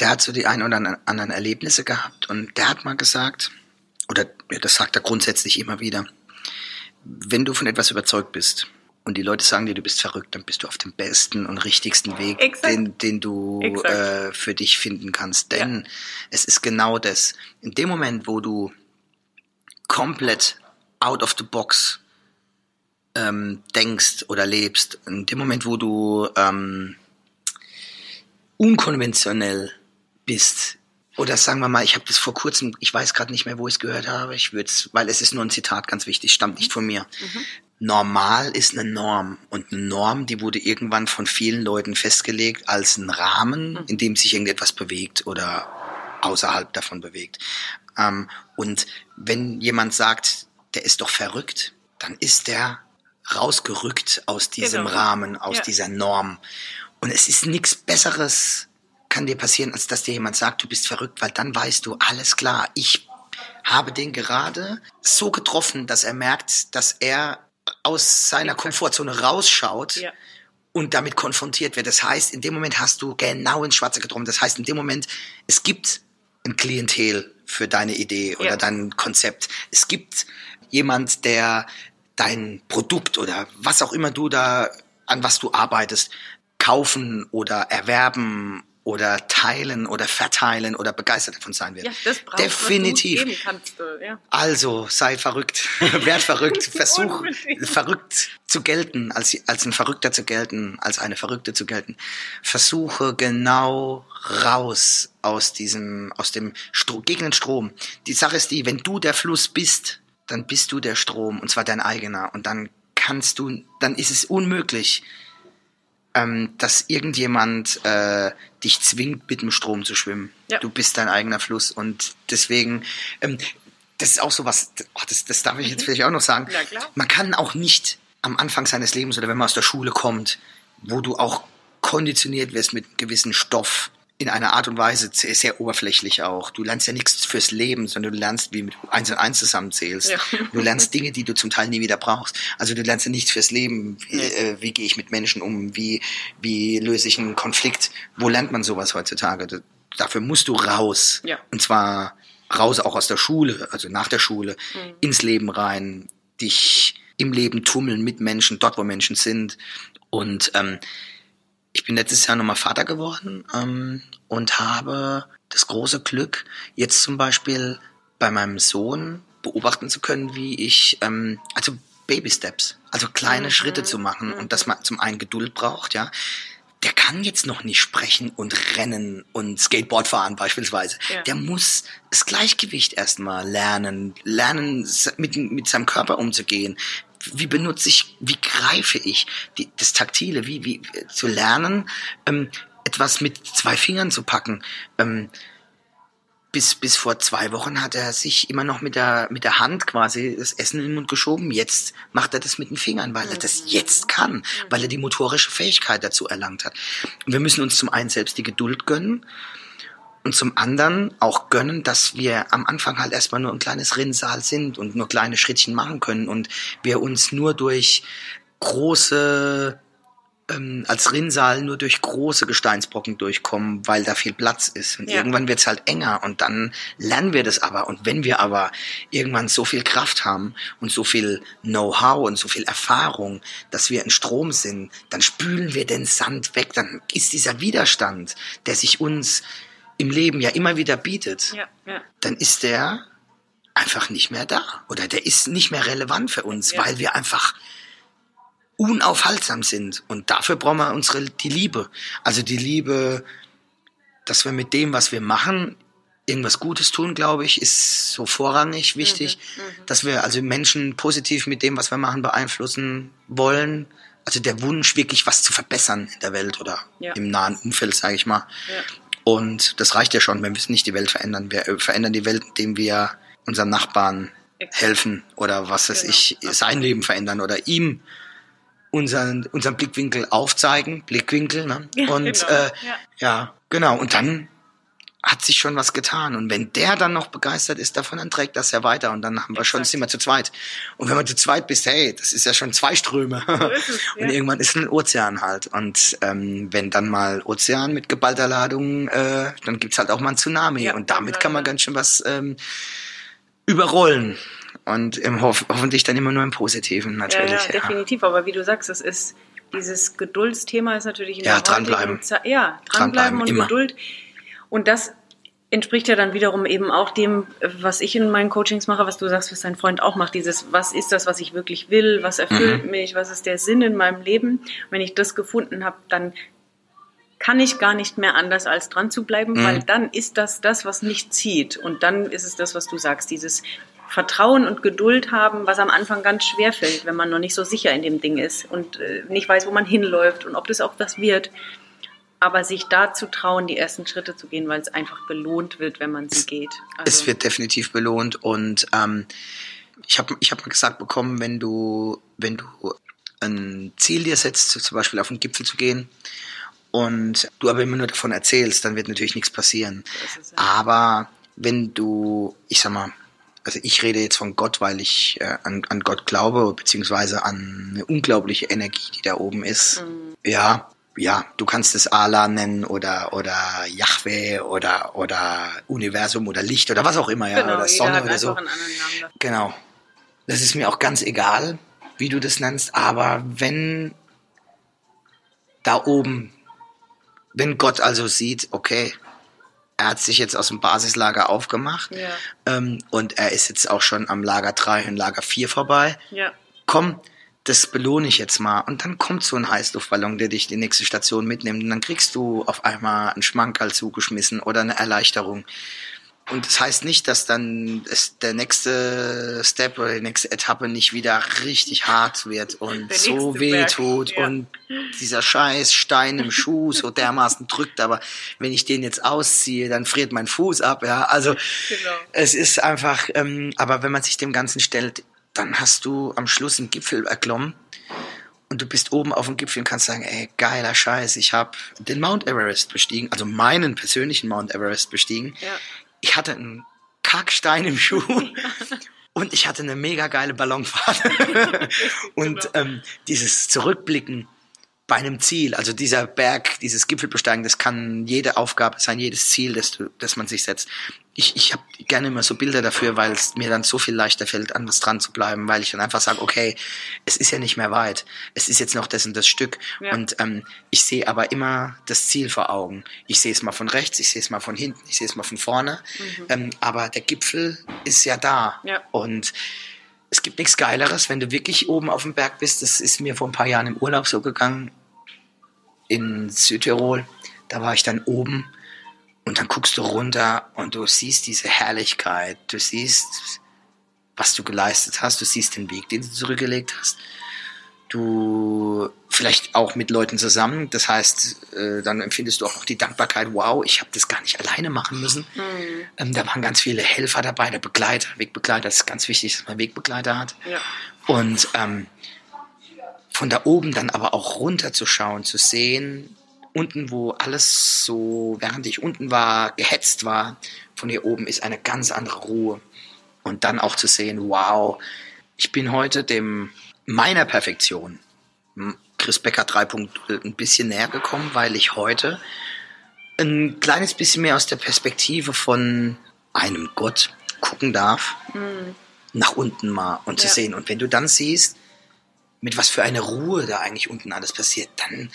Der hat so die ein oder anderen Erlebnisse gehabt und der hat mal gesagt, oder das sagt er grundsätzlich immer wieder, wenn du von etwas überzeugt bist, und die Leute sagen dir, du bist verrückt, dann bist du auf dem besten und richtigsten Weg, den, den du äh, für dich finden kannst. Denn ja. es ist genau das. In dem Moment, wo du komplett out of the box ähm, denkst oder lebst, in dem Moment, wo du ähm, unkonventionell bist, oder sagen wir mal, ich habe das vor kurzem, ich weiß gerade nicht mehr, wo ich es gehört habe, ich würde weil es ist nur ein Zitat, ganz wichtig, stammt nicht von mir. Mhm normal ist eine Norm. Und eine Norm, die wurde irgendwann von vielen Leuten festgelegt als ein Rahmen, hm. in dem sich irgendetwas bewegt oder außerhalb davon bewegt. Ähm, und wenn jemand sagt, der ist doch verrückt, dann ist der rausgerückt aus diesem genau. Rahmen, aus ja. dieser Norm. Und es ist nichts Besseres kann dir passieren, als dass dir jemand sagt, du bist verrückt, weil dann weißt du, alles klar, ich habe den gerade so getroffen, dass er merkt, dass er aus seiner Komfortzone rausschaut ja. und damit konfrontiert wird. Das heißt, in dem Moment hast du genau ins Schwarze getroffen. Das heißt, in dem Moment, es gibt ein Klientel für deine Idee oder ja. dein Konzept. Es gibt jemand, der dein Produkt oder was auch immer du da, an was du arbeitest, kaufen oder erwerben oder teilen oder verteilen oder begeistert davon sein wird. Ja, das brauchst, Definitiv. Was kannst, ja. Also sei verrückt, [laughs] werd verrückt, [laughs] versuch verrückt zu gelten, als, als ein Verrückter zu gelten, als eine Verrückte zu gelten. Versuche genau raus aus diesem, aus dem Stro gegen den Strom. Die Sache ist die, wenn du der Fluss bist, dann bist du der Strom und zwar dein eigener und dann kannst du, dann ist es unmöglich, ähm, dass irgendjemand äh, dich zwingt, mit dem Strom zu schwimmen. Ja. Du bist dein eigener Fluss und deswegen, ähm, das ist auch so was, oh, das, das darf ich jetzt mhm. vielleicht auch noch sagen. Man kann auch nicht am Anfang seines Lebens oder wenn man aus der Schule kommt, wo du auch konditioniert wirst mit gewissen Stoff, in einer Art und Weise sehr, sehr oberflächlich auch. Du lernst ja nichts fürs Leben, sondern du lernst, wie du eins und eins zusammenzählst. Ja. Du lernst Dinge, die du zum Teil nie wieder brauchst. Also du lernst ja nichts fürs Leben. Wie, äh, wie gehe ich mit Menschen um? Wie, wie löse ich einen Konflikt? Wo lernt man sowas heutzutage? Dafür musst du raus. Ja. Und zwar raus auch aus der Schule, also nach der Schule, mhm. ins Leben rein, dich im Leben tummeln mit Menschen, dort wo Menschen sind. Und ähm, ich bin letztes Jahr nochmal Vater geworden ähm, und habe das große Glück, jetzt zum Beispiel bei meinem Sohn beobachten zu können, wie ich, ähm, also Baby Steps, also kleine mhm. Schritte zu machen mhm. und dass man zum einen Geduld braucht, ja. Der kann jetzt noch nicht sprechen und rennen und Skateboard fahren beispielsweise. Ja. Der muss das Gleichgewicht erstmal lernen, lernen mit, mit seinem Körper umzugehen, wie benutze ich, wie greife ich die, das Taktile, wie, wie zu lernen, ähm, etwas mit zwei Fingern zu packen. Ähm, bis, bis vor zwei Wochen hat er sich immer noch mit der, mit der Hand quasi das Essen in den Mund geschoben. Jetzt macht er das mit den Fingern, weil er das jetzt kann, weil er die motorische Fähigkeit dazu erlangt hat. Und wir müssen uns zum einen selbst die Geduld gönnen und zum anderen auch gönnen, dass wir am Anfang halt erstmal nur ein kleines Rinnsal sind und nur kleine Schrittchen machen können und wir uns nur durch große ähm, als Rinnsal nur durch große Gesteinsbrocken durchkommen, weil da viel Platz ist. Und Ja. irgendwann wird's halt enger und dann lernen wir das aber. Und wenn wir aber irgendwann so viel Kraft haben und so viel Know-how und so viel Erfahrung, dass wir ein Strom sind, dann spülen wir den Sand weg. Dann ist dieser Widerstand, der sich uns im Leben ja immer wieder bietet, Ja, ja. dann ist der einfach nicht mehr da. Oder der ist nicht mehr relevant für uns, Ja. weil wir einfach unaufhaltsam sind. Und dafür brauchen wir unsere, die Liebe. Also die Liebe, dass wir mit dem, was wir machen, irgendwas Gutes tun, glaube ich, ist so vorrangig wichtig. Mhm, Dass wir also Menschen positiv mit dem, was wir machen, beeinflussen wollen. Also der Wunsch, wirklich was zu verbessern in der Welt oder Ja. im nahen Umfeld, sage ich mal. Ja. Und das reicht ja schon, wenn wir nicht die Welt verändern. Wir äh, verändern die Welt, indem wir unserem Nachbarn helfen oder was weiß Genau. ich, sein Leben verändern oder ihm unseren, unseren Blickwinkel aufzeigen, Blickwinkel, ne? Ja, Und genau. äh, Ja. ja, genau. Und dann hat sich schon was getan. Und wenn der dann noch begeistert ist davon, dann trägt das ja weiter. Und dann haben wir schon, sind wir zu zweit. Und wenn man zu zweit bist, hey, das ist ja schon zwei Ströme. es, [laughs] ja. Und irgendwann ist ein Ozean halt. Und ähm, wenn dann mal Ozean mit geballter Ladung, äh, dann gibt's halt auch mal ein Tsunami. Ja, und damit kann man ja. ganz schön was ähm, überrollen. Und im Hoff hoffentlich dann immer nur im Positiven Ja, natürlich. ja, definitiv. Aber wie du sagst, es ist dieses Geduldsthema ist natürlich in Ja, der dranbleiben. Zeit. Ja, dranbleiben, Dranbleiben, und immer. Geduld. Und das entspricht ja dann wiederum eben auch dem, was ich in meinen Coachings mache, was du sagst, was dein Freund auch macht. Dieses, was ist das, was ich wirklich will? Was erfüllt Mhm. mich? Was ist der Sinn in meinem Leben? Wenn ich das gefunden habe, dann kann ich gar nicht mehr anders als dran zu bleiben, Mhm. weil dann ist das das, was mich zieht. Und dann ist es das, was du sagst, dieses Vertrauen und Geduld haben, was am Anfang ganz schwer fällt, wenn man noch nicht so sicher in dem Ding ist und äh, nicht weiß, wo man hinläuft und ob das auch was wird. Aber sich da zu trauen, die ersten Schritte zu gehen, weil es einfach belohnt wird, wenn man sie geht. Also, Es wird definitiv belohnt und ähm, ich habe ich hab gesagt bekommen, wenn du, wenn du ein Ziel dir setzt, zum Beispiel auf den Gipfel zu gehen, und du aber immer nur davon erzählst, dann wird natürlich nichts passieren. Ja. Aber wenn du, ich sag mal, also ich rede jetzt von Gott, weil ich äh, an, an Gott glaube, beziehungsweise an eine unglaubliche Energie, die da oben ist. Mhm. Ja, ja, du kannst es Allah nennen oder oder Yahweh oder oder Universum oder Licht oder was auch immer, ja, genau, oder Sonne oder so. Genau. Das ist mir auch ganz egal, wie du das nennst, aber wenn da oben, wenn Gott also sieht, okay, er hat sich jetzt aus dem Basislager aufgemacht Ja. ähm, und er ist jetzt auch schon am Lager 3 und Lager 4 vorbei, Ja, komm, das belohne ich jetzt mal. Und dann kommt so ein Heißluftballon, der dich die nächste Station mitnimmt. Und dann kriegst du auf einmal einen Schmankerl zugeschmissen oder eine Erleichterung. Und das heißt nicht, dass dann der nächste Step oder die nächste Etappe nicht wieder richtig hart wird und Der so weh tut ja. und dieser scheiß Stein im Schuh so dermaßen drückt. Aber wenn ich den jetzt ausziehe, dann friert mein Fuß ab. Ja, also Genau. es ist einfach, ähm, aber wenn man sich dem Ganzen stellt, dann hast du am Schluss einen Gipfel erklommen und du bist oben auf dem Gipfel und kannst sagen, ey, geiler Scheiß, ich habe den Mount Everest bestiegen, also meinen persönlichen Mount Everest bestiegen. Ja. Ich hatte einen Kackstein im Schuh [laughs] und ich hatte eine mega geile Ballonfahrt. [laughs] und genau. ähm, dieses Zurückblicken bei einem Ziel, also dieser Berg, dieses Gipfelbesteigen, das kann jede Aufgabe sein, jedes Ziel, das, du, das man sich setzt. Ich, ich habe gerne immer so Bilder dafür, weil es mir dann so viel leichter fällt, an was dran zu bleiben, weil ich dann einfach sage, okay, es ist ja nicht mehr weit, es ist jetzt noch das und das Stück Ja. und ähm, ich sehe aber immer das Ziel vor Augen. Ich sehe es mal von rechts, ich sehe es mal von hinten, ich sehe es mal von vorne, ähm, aber der Gipfel ist ja da Ja. und es gibt nichts Geileres, wenn du wirklich oben auf dem Berg bist. Das ist mir vor ein paar Jahren im Urlaub so gegangen in Südtirol. Da war ich dann oben und dann guckst du runter und du siehst diese Herrlichkeit. Du siehst, was du geleistet hast. Du siehst den Weg, den du zurückgelegt hast. Du vielleicht auch mit Leuten zusammen. Das heißt, äh, dann empfindest du auch noch die Dankbarkeit. Wow, ich habe das gar nicht alleine machen müssen. Mhm. Ähm, da waren ganz viele Helfer dabei, der Begleiter, Wegbegleiter. Das ist ganz wichtig, dass man Wegbegleiter hat. Ja. Und ähm, von da oben dann aber auch runterzuschauen, zu sehen, unten, wo alles so, während ich unten war, gehetzt war, von hier oben ist eine ganz andere Ruhe. Und dann auch zu sehen, wow, ich bin heute dem meiner Perfektion m- Chris Becker 3.0 ein bisschen näher gekommen, weil ich heute ein kleines bisschen mehr aus der Perspektive von einem Gott gucken darf, mhm. nach unten mal und ja. zu sehen. Und wenn du dann siehst, mit was für einer Ruhe da eigentlich unten alles passiert, dann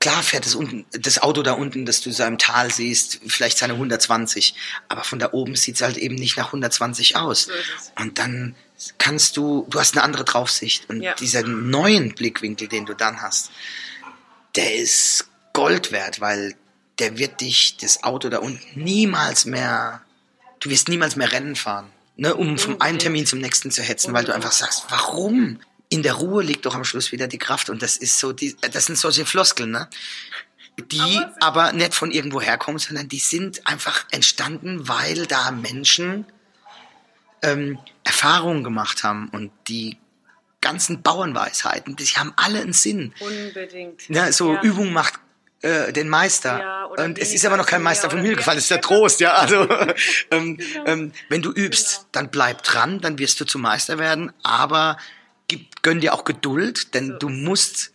klar fährt das, unten, das Auto da unten, das du so im Tal siehst, vielleicht seine 120, aber von da oben sieht es halt eben nicht nach 120 aus. Und dann kannst du, du hast eine andere Draufsicht und ja. dieser neuen Blickwinkel, den du dann hast, der ist Gold wert, weil der wird dich, das Auto da unten, niemals mehr, du wirst niemals mehr Rennen fahren, ne, um vom einen Termin zum nächsten zu hetzen, weil du einfach sagst, warum? In der Ruhe liegt doch am Schluss wieder die Kraft. Und das ist so, die, das sind solche Floskeln, ne? Die aber, aber nicht von irgendwo herkommen, sondern die sind einfach entstanden, weil da Menschen ähm, Erfahrungen gemacht haben und die ganzen Bauernweisheiten, die haben alle einen Sinn. Unbedingt. Ja, so ja. Übung macht äh, den Meister. Ja, und es ist aber noch kein Meister vom Himmel gefallen, es ist der Trost, ja. Also [laughs] ähm, genau. ähm, wenn du übst, genau. dann bleib dran, dann wirst du zum Meister werden, aber gib, gönn dir auch Geduld, denn so. du musst,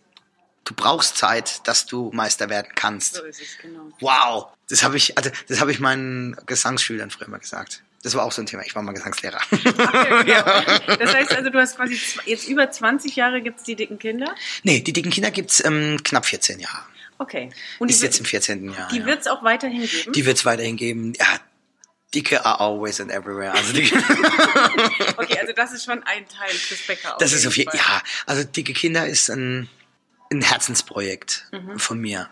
du brauchst Zeit, dass du Meister werden kannst. So ist es, genau. Wow, das habe ich, also das habe ich meinen Gesangsschülern früher mal gesagt. Das war auch so ein Thema. Ich war mal Gesangslehrer. Okay, genau. [laughs] Das heißt also, du hast quasi jetzt über 20 Jahre gibt es die dicken Kinder? Nee, die dicken Kinder gibt es ähm, knapp 14 Jahre. Okay. Und ist jetzt im 14. Jahr. Die ja. wird es auch weiterhin geben? Die wird es weiterhin geben. Ja, Dicke are always and everywhere. Also [laughs] okay, also das ist schon ein Teil des Becker. Das ist auf jeden Fall. Ja, also Dicke Kinder ist ein, ein Herzensprojekt mhm. von mir.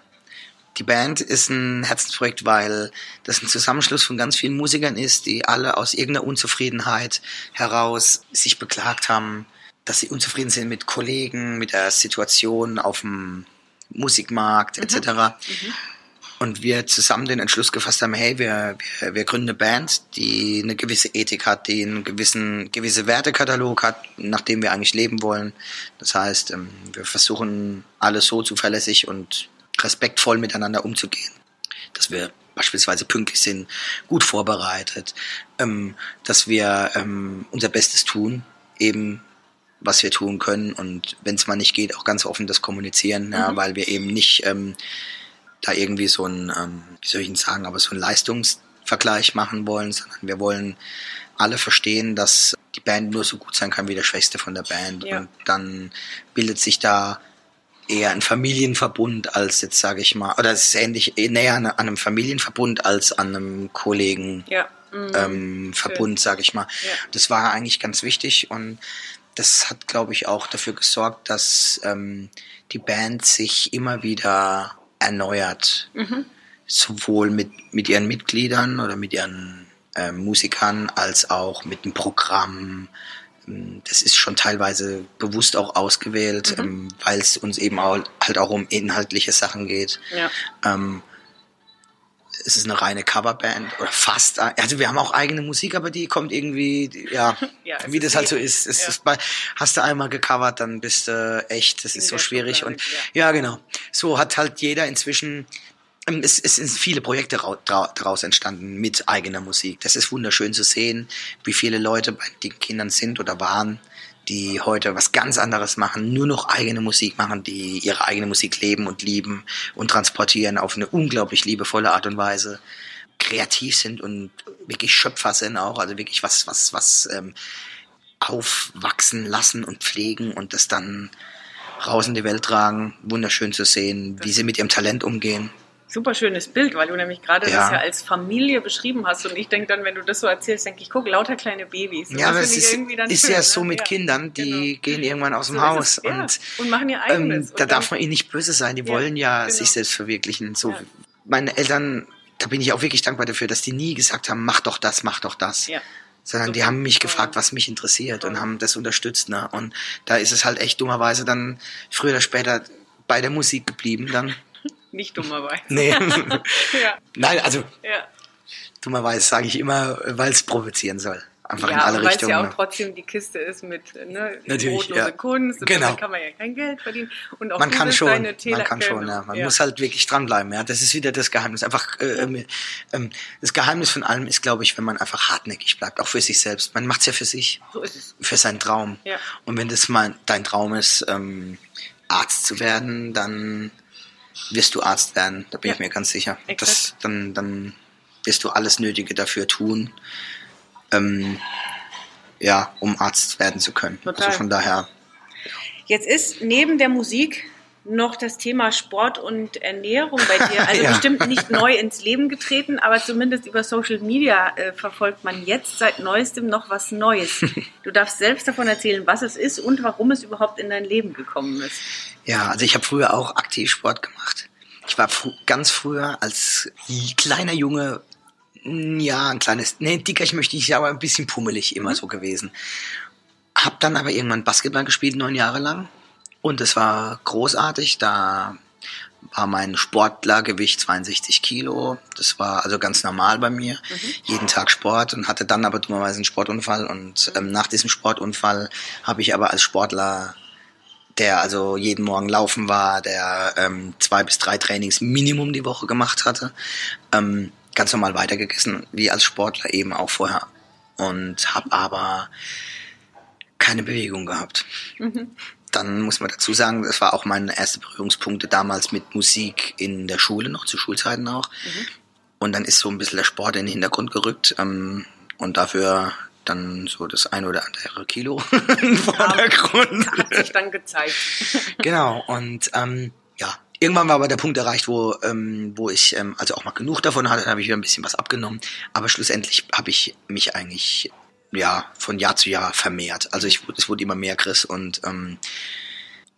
Die Band ist ein Herzensprojekt, weil das ein Zusammenschluss von ganz vielen Musikern ist, die alle aus irgendeiner Unzufriedenheit heraus sich beklagt haben, dass sie unzufrieden sind mit Kollegen, mit der Situation auf dem Musikmarkt etc. Mhm. Mhm und wir zusammen den Entschluss gefasst haben, hey, wir, wir, wir gründen eine Band, die eine gewisse Ethik hat, die einen gewissen gewisse Wertekatalog hat, nach dem wir eigentlich leben wollen. Das heißt, ähm, wir versuchen alles so zuverlässig und respektvoll miteinander umzugehen, dass wir beispielsweise pünktlich sind, gut vorbereitet, ähm, dass wir ähm, unser Bestes tun, eben was wir tun können und wenn es mal nicht geht, auch ganz offen das kommunizieren, ja, mhm. weil wir eben nicht ähm, da irgendwie so ein, ähm, wie soll ich denn sagen, aber so ein Leistungsvergleich machen wollen, sondern wir wollen alle verstehen, dass die Band nur so gut sein kann wie der Schwächste von der Band. Ja. Und dann bildet sich da eher ein Familienverbund als jetzt sage ich mal, oder es ist ähnlich näher an, einem Familienverbund als an einem Kollegen ja. mhm. ähm, Verbund, sage ich mal. Ja. Das war eigentlich ganz wichtig und das hat, glaube ich, auch dafür gesorgt, dass ähm, die Band sich immer wieder erneuert. Mhm. Sowohl mit, mit ihren Mitgliedern oder mit ihren äh, Musikern als auch mit dem Programm. Das ist schon teilweise bewusst auch ausgewählt, mhm. ähm, weil es uns eben auch, halt auch um inhaltliche Sachen geht. Ja. Ähm, es ist eine reine Coverband oder fast. Also wir haben auch eigene Musik, aber die kommt irgendwie, ja, [laughs] ja wie das halt so ist. Es ja. ist bei, hast du einmal gecovert, dann bist du echt, das ist so schwierig. Und ja. ja, genau. So hat halt jeder inzwischen ähm, es, es sind viele Projekte daraus entstanden mit eigener Musik. Das ist wunderschön zu sehen, wie viele Leute bei den Kindern sind oder waren, die heute was ganz anderes machen, nur noch eigene Musik machen, die ihre eigene Musik leben und lieben und transportieren auf eine unglaublich liebevolle Art und Weise, kreativ sind und wirklich Schöpfer sind auch, also wirklich was, was, was ähm, aufwachsen lassen und pflegen und das dann raus in die Welt tragen. Wunderschön zu sehen, wie sie mit ihrem Talent umgehen super schönes Bild, weil du nämlich gerade ja. das ja als Familie beschrieben hast. Und ich denke dann, wenn du das so erzählst, denke ich, guck, lauter kleine Babys. Und ja, aber es ist, ist schön, ja so ne? mit ja. Kindern, die genau. gehen irgendwann aus dem so Haus und, ja. und machen ihr eigenes. Ähm, da darf man ihnen nicht böse sein, die wollen ja genau. sich selbst verwirklichen. So, Meine Eltern, da bin ich auch wirklich dankbar dafür, dass die nie gesagt haben, mach doch das, mach doch das. Ja sondern so die haben mich gefragt, was mich interessiert und haben das unterstützt. Ne? Und da ist es halt echt dummerweise dann früher oder später bei der Musik geblieben dann. Nicht dummerweise. Nee. [laughs] ja. Nein, also ja. dummerweise sage ich immer, weil es provozieren soll. Einfach ja, in alle Richtungen. Weil es ja auch trotzdem die Kiste ist mit ne, Natürlich, ja. Kunst. Genau. Da kann man ja kein Geld verdienen. Und auch man kann schon, man kann schon, ja. Man ja. muss halt wirklich dranbleiben. Ja, das ist wieder das Geheimnis. Einfach äh, ähm, das Geheimnis von allem ist, glaube ich, wenn man einfach hartnäckig bleibt, auch für sich selbst. Man macht es ja für sich, so ist es. für seinen Traum. Ja. Und wenn das mal dein Traum ist, ähm, Arzt zu werden, dann wirst du Arzt werden, da bin Ja. ich mir ganz sicher. Das, dann, dann wirst du alles Nötige dafür tun, ähm, ja, um Arzt werden zu können. Total. Also von daher, Jetzt ist neben der Musik noch das Thema Sport und Ernährung bei dir, also [laughs] Ja. bestimmt nicht neu ins Leben getreten, aber zumindest über Social Media äh, verfolgt man jetzt seit neuestem noch was Neues. [laughs] Du darfst selbst davon erzählen, was es ist und warum es überhaupt in dein Leben gekommen ist. ja, also ich habe früher auch aktiv Sport gemacht. Ich war fr ganz früher als kleiner Junge, mm, ja, ein kleines, nee, dicker ich möchte ich, aber ein bisschen pummelig immer so gewesen. Hab dann aber irgendwann Basketball gespielt, neun Jahre lang. Und es war großartig. Da war mein Sportlergewicht 62 Kilo. Das war also ganz normal bei mir. Jeden Tag Sport und hatte dann aber dummerweise einen Sportunfall. Und ähm, nach diesem Sportunfall habe ich aber als Sportler, der also jeden Morgen laufen war, der ähm, zwei bis drei Trainings Minimum die Woche gemacht hatte, ähm, ganz normal weitergegessen, wie als Sportler eben auch vorher. Und habe aber keine Bewegung gehabt. Dann muss man dazu sagen, das war auch meine erste Berührungspunkte damals mit Musik in der Schule, noch zu Schulzeiten auch. Und dann ist so ein bisschen der Sport in den Hintergrund gerückt ähm, und dafür dann so das ein oder andere Kilo [laughs] im Vordergrund. Hat sich dann gezeigt. genau, und ähm, ja, irgendwann war aber der Punkt erreicht, wo, ähm, wo ich ähm, also auch mal genug davon hatte, dann habe ich wieder ein bisschen was abgenommen. Aber schlussendlich habe ich mich eigentlich ja von Jahr zu Jahr vermehrt. Also ich, wurde- es wurde immer mehr Chris und ähm,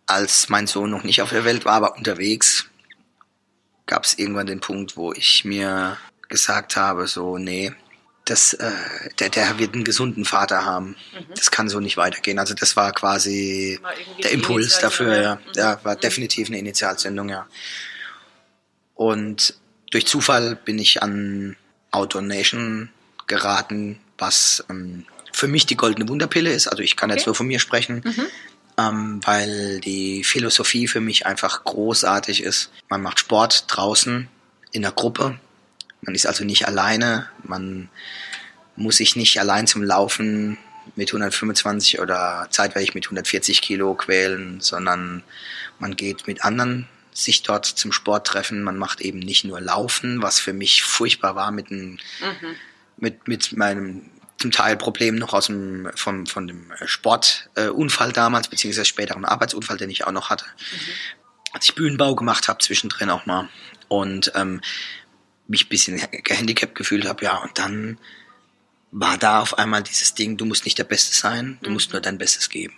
als mein Sohn noch nicht auf der Welt war, aber unterwegs, gab es irgendwann den Punkt, wo ich mir gesagt habe, so, nee, das, äh, der, der wird einen gesunden Vater haben. Das kann so nicht weitergehen. Also das war quasi War der Impuls dafür, ja. Mhm. Ja, war definitiv eine Initialzündung, ja. Und durch Zufall bin ich an Outdoor Nation geraten, was ähm, für mich die goldene Wunderpille ist. Also ich kann jetzt Okay. nur von mir sprechen, ähm, weil die Philosophie für mich einfach großartig ist. Man macht Sport draußen in der Gruppe. Man ist also nicht alleine. Man muss sich nicht allein zum Laufen mit 125 oder zeitweilig mit 140 Kilo quälen, sondern man geht mit anderen sich dort zum Sport treffen. Man macht eben nicht nur Laufen, was für mich furchtbar war mit, einem, mit, mit meinem zum Teil Problem noch aus dem, von, von dem Sportunfall äh, damals, beziehungsweise späteren Arbeitsunfall, den ich auch noch hatte. Als ich Bühnenbau gemacht habe, zwischendrin auch mal. Und ähm, mich ein bisschen gehandicapt gefühlt habe, ja, und dann war da auf einmal dieses Ding, du musst nicht der Beste sein, du musst nur dein Bestes geben.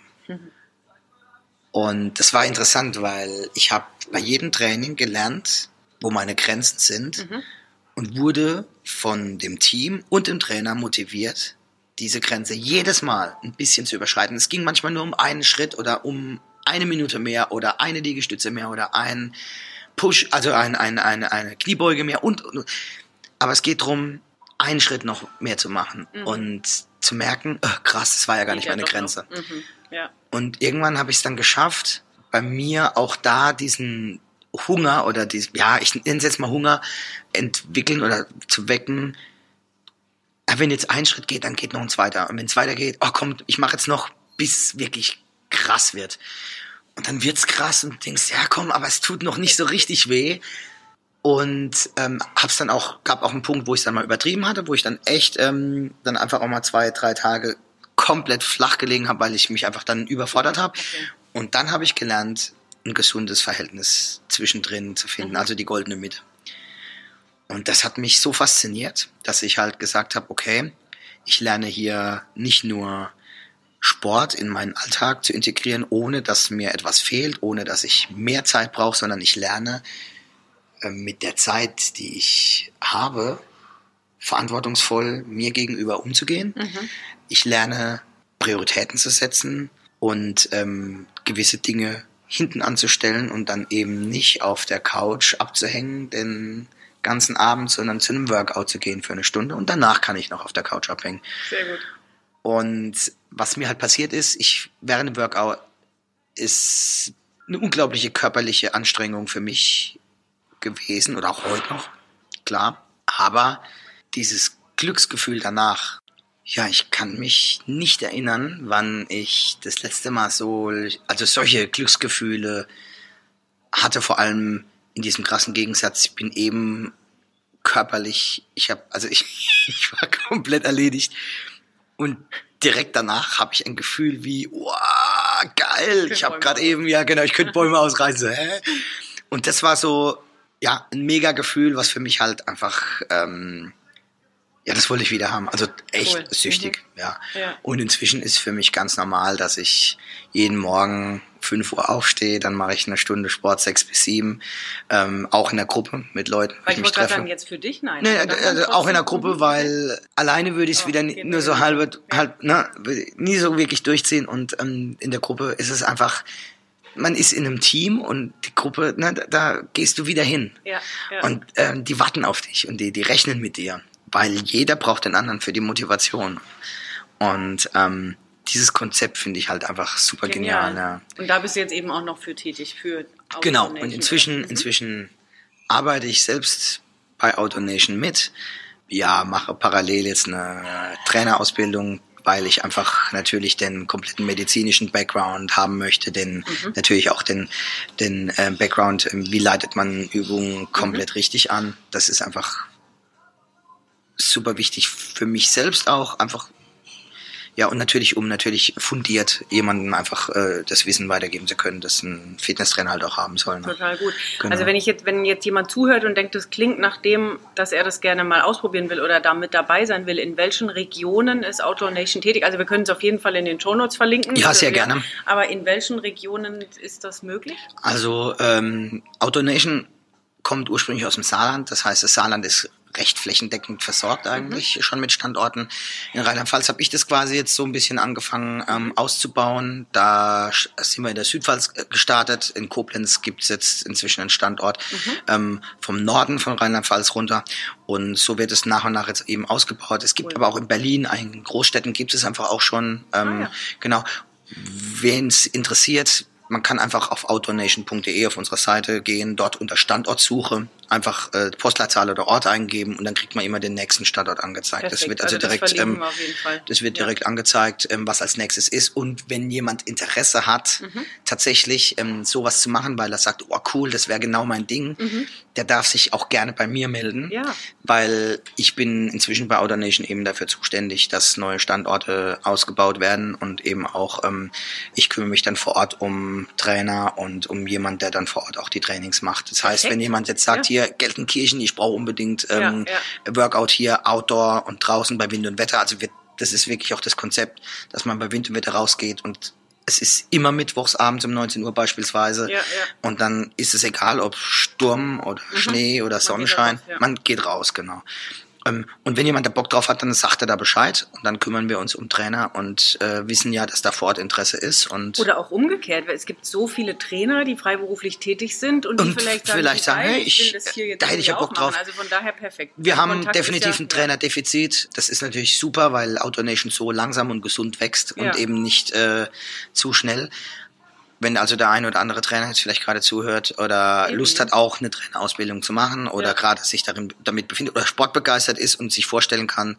Und das war interessant, weil ich habe bei jedem Training gelernt, wo meine Grenzen sind und wurde von dem Team und dem Trainer motiviert, diese Grenze jedes Mal ein bisschen zu überschreiten. Es ging manchmal nur um einen Schritt oder um eine Minute mehr oder eine Liegestütze mehr oder ein Push, also ein, ein, eine, eine Kniebeuge mehr und, und aber es geht darum, einen Schritt noch mehr zu machen und zu merken, äh, krass, das war ja gar nicht Ja, meine. Grenze. Mhm. Ja. Und irgendwann habe ich es dann geschafft, bei mir auch da diesen Hunger oder dies, ja, ich nenne es jetzt mal Hunger, entwickeln oder zu wecken. Ja, wenn jetzt ein Schritt geht, dann geht noch ein zweiter. Und wenn es weitergeht, oh komm, ich mache jetzt noch, bis es wirklich krass wird. Und dann wird's krass und denkst, ja komm, aber es tut noch nicht so richtig weh. Und ähm, hab's dann auch, gab auch einen Punkt, wo ich dann mal übertrieben hatte, wo ich dann echt ähm, dann einfach auch mal zwei, drei Tage komplett flach gelegen habe, weil ich mich einfach dann überfordert habe. Und dann habe ich gelernt, ein gesundes Verhältnis zwischendrin zu finden, also die goldene Mitte. Und das hat mich so fasziniert, dass ich halt gesagt habe, okay, ich lerne hier nicht nur Sport in meinen Alltag zu integrieren, ohne dass mir etwas fehlt, ohne dass ich mehr Zeit brauche, sondern ich lerne äh, mit der Zeit, die ich habe, verantwortungsvoll mir gegenüber umzugehen. Ich lerne Prioritäten zu setzen und ähm, gewisse Dinge hinten anzustellen und dann eben nicht auf der Couch abzuhängen den ganzen Abend, sondern zu einem Workout zu gehen für eine Stunde und danach kann ich noch auf der Couch abhängen. Sehr gut. Und was mir halt passiert ist, ich während dem Workout ist eine unglaubliche körperliche Anstrengung für mich gewesen oder auch heute noch, klar. Aber dieses Glücksgefühl danach, Ja, ich kann mich nicht erinnern, wann ich das letzte Mal so, also solche Glücksgefühle hatte, vor allem in diesem krassen Gegensatz. Ich bin eben körperlich, ich habe, also ich, [laughs] ich war komplett erledigt und direkt danach habe ich ein Gefühl wie, wow, geil, ich habe gerade eben, ja genau, ich könnte Bäume ausreißen. Hä? Und das war so, ja, ein mega Gefühl, was für mich halt einfach ähm, ja, das wollte ich wieder haben. Also echt cool. süchtig, mhm. ja. ja. Und inzwischen ist für mich ganz normal, dass ich jeden Morgen 5 Uhr aufstehe, dann mache ich eine Stunde Sport, 6 bis 7, ähm, auch in der Gruppe mit Leuten. Weil ich, ich wollte gerade sagen, jetzt für dich, nein. Nee, also auch in der Gruppe, mhm. weil alleine würde ich es oh, wieder nur so halb, ja. halt, ne, nie so wirklich durchziehen und ähm, in der Gruppe ist es einfach, man ist in einem Team und die Gruppe, ne, da, da gehst du wieder hin. Ja, ja. Und ähm, die warten auf dich und die, die rechnen mit dir weil jeder braucht den anderen für die Motivation. Und ähm, dieses Konzept finde ich halt einfach super genial. genial ja. Und da bist du jetzt eben auch noch für tätig, für Genau, und inzwischen, mhm. inzwischen arbeite ich selbst bei AutoNation mit. Ja, mache parallel jetzt eine Trainerausbildung, weil ich einfach natürlich den kompletten medizinischen Background haben möchte, den mhm. natürlich auch den, den äh, Background, äh, wie leitet man Übungen komplett mhm. richtig an. Das ist einfach super wichtig für mich selbst auch, einfach ja, und natürlich, um natürlich fundiert jemandem einfach äh, das Wissen weitergeben zu können, das ein Fitnesstrainer halt auch haben soll. Ne? Total gut. Genau. Also wenn ich jetzt, wenn jetzt jemand zuhört und denkt, das klingt nach dem, dass er das gerne mal ausprobieren will oder da mit dabei sein will, in welchen Regionen ist Outdoor Nation tätig? Also wir können es auf jeden Fall in den Show Notes verlinken. Ja, sehr gerne. Aber in welchen Regionen ist das möglich? Also ähm, Outdoor Nation kommt ursprünglich aus dem Saarland. Das heißt, das Saarland ist recht flächendeckend versorgt mhm. eigentlich mhm. schon mit Standorten. In Rheinland-Pfalz habe ich das quasi jetzt so ein bisschen angefangen ähm, auszubauen. Da sind wir in der Südpfalz äh, gestartet. In Koblenz gibt es jetzt inzwischen einen Standort mhm. ähm, vom Norden von Rheinland-Pfalz runter. Und so wird es nach und nach jetzt eben ausgebaut. Es gibt cool. aber auch in Berlin, in Großstädten gibt es einfach auch schon. Ähm, ah, ja. Genau. Wen es interessiert, man kann einfach auf outdoornation.de auf unserer Seite gehen, dort unter Standortsuche einfach äh, Postleitzahl oder Ort eingeben und dann kriegt man immer den nächsten Standort angezeigt. Perfekt. Das wird also, also direkt, ähm, das wird direkt ja. angezeigt, ähm, was als nächstes ist. Und wenn jemand Interesse hat, mhm. tatsächlich ähm, sowas zu machen, weil er sagt, oh cool, das wäre genau mein Ding, mhm. Der darf sich auch gerne bei mir melden, ja. weil ich bin inzwischen bei Outer Nation eben dafür zuständig, dass neue Standorte ausgebaut werden und eben auch ähm, ich kümmere mich dann vor Ort um Trainer und um jemand, der dann vor Ort auch die Trainings macht. Das heißt, Perfekt. wenn jemand jetzt sagt, ja hier Gelsenkirchen, ich brauche unbedingt ähm, ja. Workout hier, Outdoor und draußen bei Wind und Wetter. Also wir, das ist wirklich auch das Konzept, dass man bei Wind und Wetter rausgeht und es ist immer mittwochs abends um 19 Uhr beispielsweise. Ja, ja. Und dann ist es egal, ob Sturm oder mhm. Schnee oder Sonnenschein. Man geht, raus, ja. man geht raus, genau. Ähm, und wenn jemand da Bock drauf hat, dann sagt er da Bescheid und dann kümmern wir uns um Trainer und äh, wissen ja, dass da vor Ort Interesse ist. Und Oder auch umgekehrt, weil es gibt so viele Trainer, die freiberuflich tätig sind und, und die vielleicht sagen, vielleicht sagen hey, ich, ich da hätte ich ja Bock drauf. Also von daher perfekt. Wir Der haben Kontakt definitiv ja, ein Trainerdefizit. Das ist natürlich super, weil Autonation so langsam und gesund wächst und ja. eben nicht äh, zu schnell wenn also der eine oder andere Trainer jetzt vielleicht gerade zuhört oder Eben. Lust hat, auch eine Trainerausbildung zu machen oder ja. gerade sich darin, damit befindet oder sportbegeistert ist und sich vorstellen kann,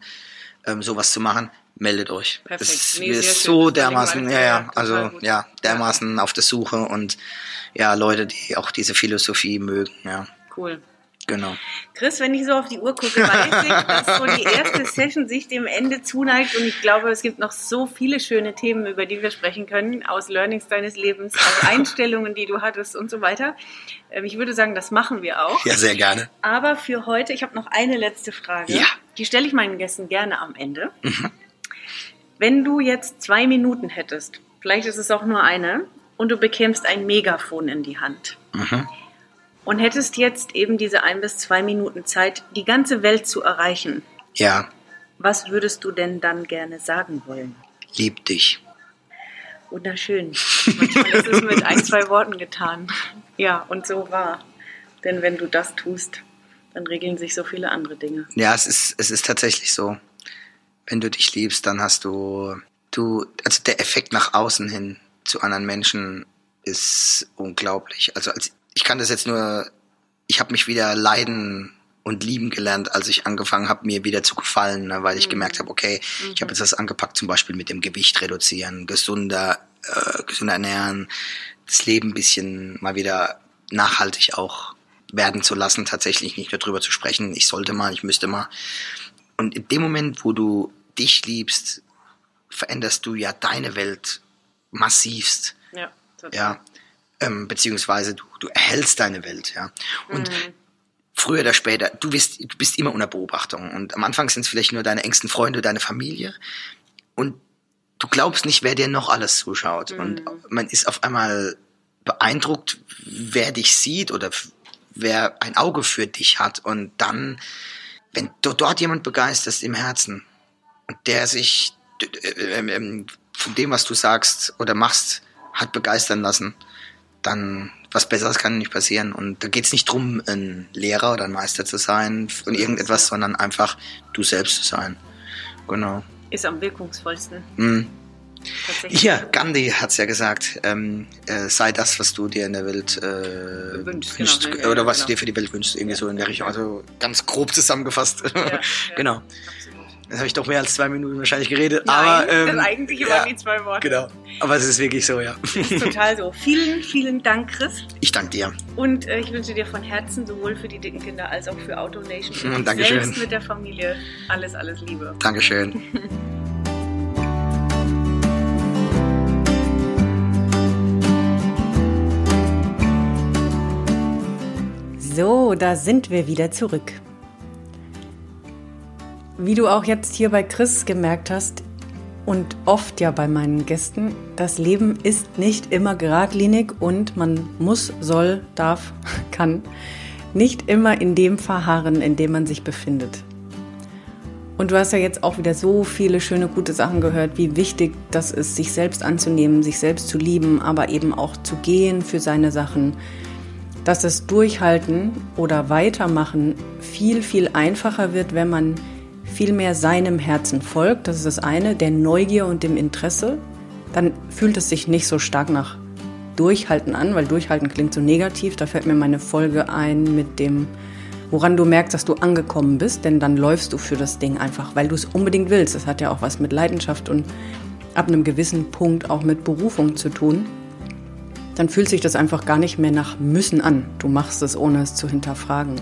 ähm, sowas zu machen, meldet euch. Perfekt. Das nee, ist so dermaßen, ja, ja, also ja, dermaßen ja. auf der Suche und ja, Leute, die auch diese Philosophie mögen, ja. Cool. Genau. Chris, wenn ich so auf die Uhr gucke, weiß ich, dass so die erste [laughs] Session sich dem Ende zuneigt und ich glaube, es gibt noch so viele schöne Themen, über die wir sprechen können, aus Learnings deines Lebens, aus [laughs] Einstellungen, die du hattest und so weiter. Ähm, ich würde sagen, das machen wir auch. Ja, sehr gerne. Aber für heute, ich habe noch eine letzte Frage. Ja. Die stelle ich meinen Gästen gerne am Ende. Mhm. Wenn du jetzt zwei Minuten hättest, vielleicht ist es auch nur eine, und du bekämst ein Megafon in die Hand. Mhm und hättest jetzt eben diese ein bis zwei Minuten Zeit, die ganze Welt zu erreichen. Ja. Was würdest du denn dann gerne sagen wollen? Lieb dich. Wunderschön. Manchmal ist es mit ein, zwei Worten getan. Ja, und so war. Denn wenn du das tust, dann regeln sich so viele andere Dinge. Ja, es ist, es ist tatsächlich so. Wenn du dich liebst, dann hast du, du, also der Effekt nach außen hin zu anderen Menschen ist unglaublich. Also als ich kann das jetzt nur, ich habe mich wieder leiden und lieben gelernt, als ich angefangen habe, mir wieder zu gefallen, ne, weil ich mhm. gemerkt habe, okay, mhm. ich habe jetzt das angepackt, zum Beispiel mit dem Gewicht reduzieren, gesunder, äh, gesünder ernähren, das Leben ein bisschen mal wieder nachhaltig auch werden zu lassen, tatsächlich nicht nur drüber zu sprechen, ich sollte mal, ich müsste mal. Und in dem Moment, wo du dich liebst, veränderst du ja deine Welt massivst. Ja, total. Ja, ähm, beziehungsweise du, du erhältst deine Welt, ja. Und mhm. früher oder später, du bist, du bist immer unter Beobachtung. Und am Anfang sind es vielleicht nur deine engsten Freunde, deine Familie. Und du glaubst nicht, wer dir noch alles zuschaut. Mhm. Und man ist auf einmal beeindruckt, wer dich sieht oder wer ein Auge für dich hat. Und dann, wenn du dort jemand begeisterst im Herzen und der sich ähm, ähm, von dem, was du sagst oder machst, hat begeistern lassen, dann was Besseres kann nicht passieren. Und da geht es nicht drum, ein Lehrer oder ein Meister zu sein von irgendetwas, sondern einfach du selbst zu sein. Genau. Ist am wirkungsvollsten. Mm. Ja, Gandhi hat es ja gesagt, ähm, äh, sei das, was du dir in der Welt äh, wünschst, wünschst genau, oder was genau. du dir für die Welt wünschst, irgendwie ja, so in der Richtung. Also ganz grob zusammengefasst. Ja, [laughs] genau. Jetzt habe ich doch mehr als zwei Minuten wahrscheinlich geredet. Nein, aber ähm, das eigentlich immer ja, wie zwei Worte. Genau. Aber es ist wirklich so, ja. Das ist total so. Vielen, vielen Dank, Chris. Ich danke dir. Und äh, ich wünsche dir von Herzen sowohl für die dicken Kinder als auch für Auto Nation und [laughs] Dankeschön. selbst mit der Familie alles, alles Liebe. Dankeschön. So, da sind wir wieder zurück. Wie du auch jetzt hier bei Chris gemerkt hast und oft ja bei meinen Gästen, das Leben ist nicht immer geradlinig und man muss, soll, darf, [laughs] kann nicht immer in dem verharren, in dem man sich befindet. Und du hast ja jetzt auch wieder so viele schöne, gute Sachen gehört, wie wichtig das ist, sich selbst anzunehmen, sich selbst zu lieben, aber eben auch zu gehen für seine Sachen. Dass das Durchhalten oder Weitermachen viel, viel einfacher wird, wenn man vielmehr seinem Herzen folgt, das ist das eine, der Neugier und dem Interesse, dann fühlt es sich nicht so stark nach Durchhalten an, weil Durchhalten klingt so negativ. Da fällt mir meine Folge ein mit dem, woran du merkst, dass du angekommen bist, denn dann läufst du für das Ding einfach, weil du es unbedingt willst. Das hat ja auch was mit Leidenschaft und ab einem gewissen Punkt auch mit Berufung zu tun. Dann fühlt sich das einfach gar nicht mehr nach müssen an. Du machst es, ohne es zu hinterfragen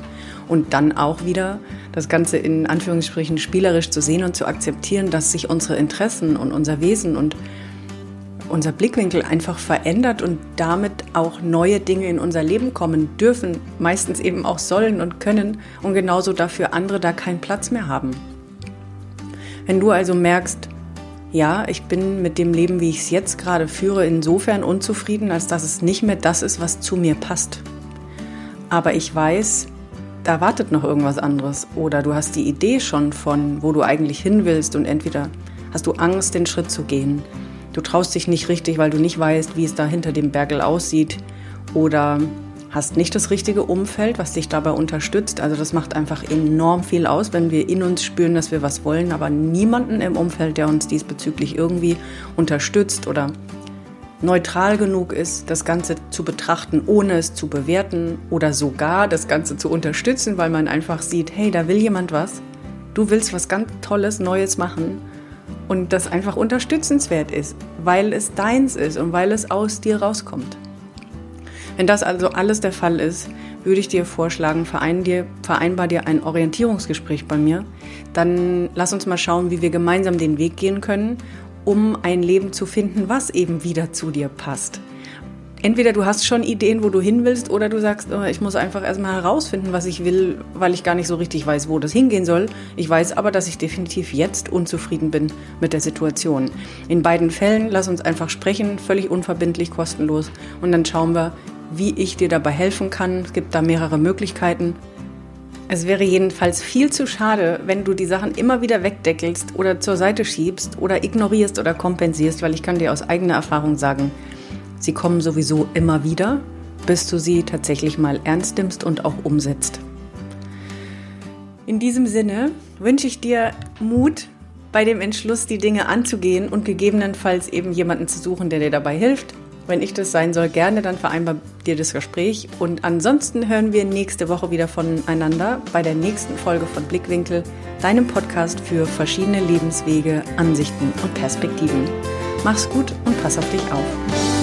und dann auch wieder das Ganze in Anführungsstrichen spielerisch zu sehen und zu akzeptieren, dass sich unsere Interessen und unser Wesen und unser Blickwinkel einfach verändert und damit auch neue Dinge in unser Leben kommen dürfen, meistens eben auch sollen und können und genauso dafür andere da keinen Platz mehr haben. Wenn du also merkst, ja, ich bin mit dem Leben, wie ich es jetzt gerade führe, insofern unzufrieden, als dass es nicht mehr das ist, was zu mir passt. Aber ich weiß, da wartet noch irgendwas anderes. Oder du hast die Idee schon von, wo du eigentlich hin willst und entweder hast du Angst, den Schritt zu gehen. Du traust dich nicht richtig, weil du nicht weißt, wie es da hinter dem Bergel aussieht. Oder hast nicht das richtige Umfeld, was dich dabei unterstützt. Also das macht einfach enorm viel aus, wenn wir in uns spüren, dass wir was wollen, aber niemanden im Umfeld, der uns diesbezüglich irgendwie unterstützt oder neutral genug ist, das Ganze zu betrachten, ohne es zu bewerten oder sogar das Ganze zu unterstützen, weil man einfach sieht, hey, da will jemand was, du willst was ganz Tolles, Neues machen und das einfach unterstützenswert ist, weil es deins ist und weil es aus dir rauskommt. Wenn das also alles der Fall ist, würde ich dir vorschlagen, vereinbar dir ein Orientierungsgespräch bei mir. Dann lass uns mal schauen, wie wir gemeinsam den Weg gehen können um ein Leben zu finden, was eben wieder zu dir passt. Entweder du hast schon Ideen, wo du hin willst, oder du sagst, oh, ich muss einfach erstmal herausfinden, was ich will, weil ich gar nicht so richtig weiß, wo das hingehen soll. Ich weiß aber, dass ich definitiv jetzt unzufrieden bin mit der Situation. In beiden Fällen lass uns einfach sprechen, völlig unverbindlich, kostenlos, und dann schauen wir, wie ich dir dabei helfen kann. Es gibt da mehrere Möglichkeiten. Es wäre jedenfalls viel zu schade, wenn du die Sachen immer wieder wegdeckelst oder zur Seite schiebst oder ignorierst oder kompensierst, weil ich kann dir aus eigener Erfahrung sagen, sie kommen sowieso immer wieder, bis du sie tatsächlich mal ernst nimmst und auch umsetzt. In diesem Sinne wünsche ich dir Mut bei dem Entschluss, die Dinge anzugehen und gegebenenfalls eben jemanden zu suchen, der dir dabei hilft Wenn ich das sein soll, gerne, dann vereinbar dir das Gespräch. Und ansonsten hören wir nächste Woche wieder voneinander bei der nächsten Folge von Blickwinkel, deinem Podcast für verschiedene Lebenswege, Ansichten und Perspektiven. Mach's gut und pass auf dich auf.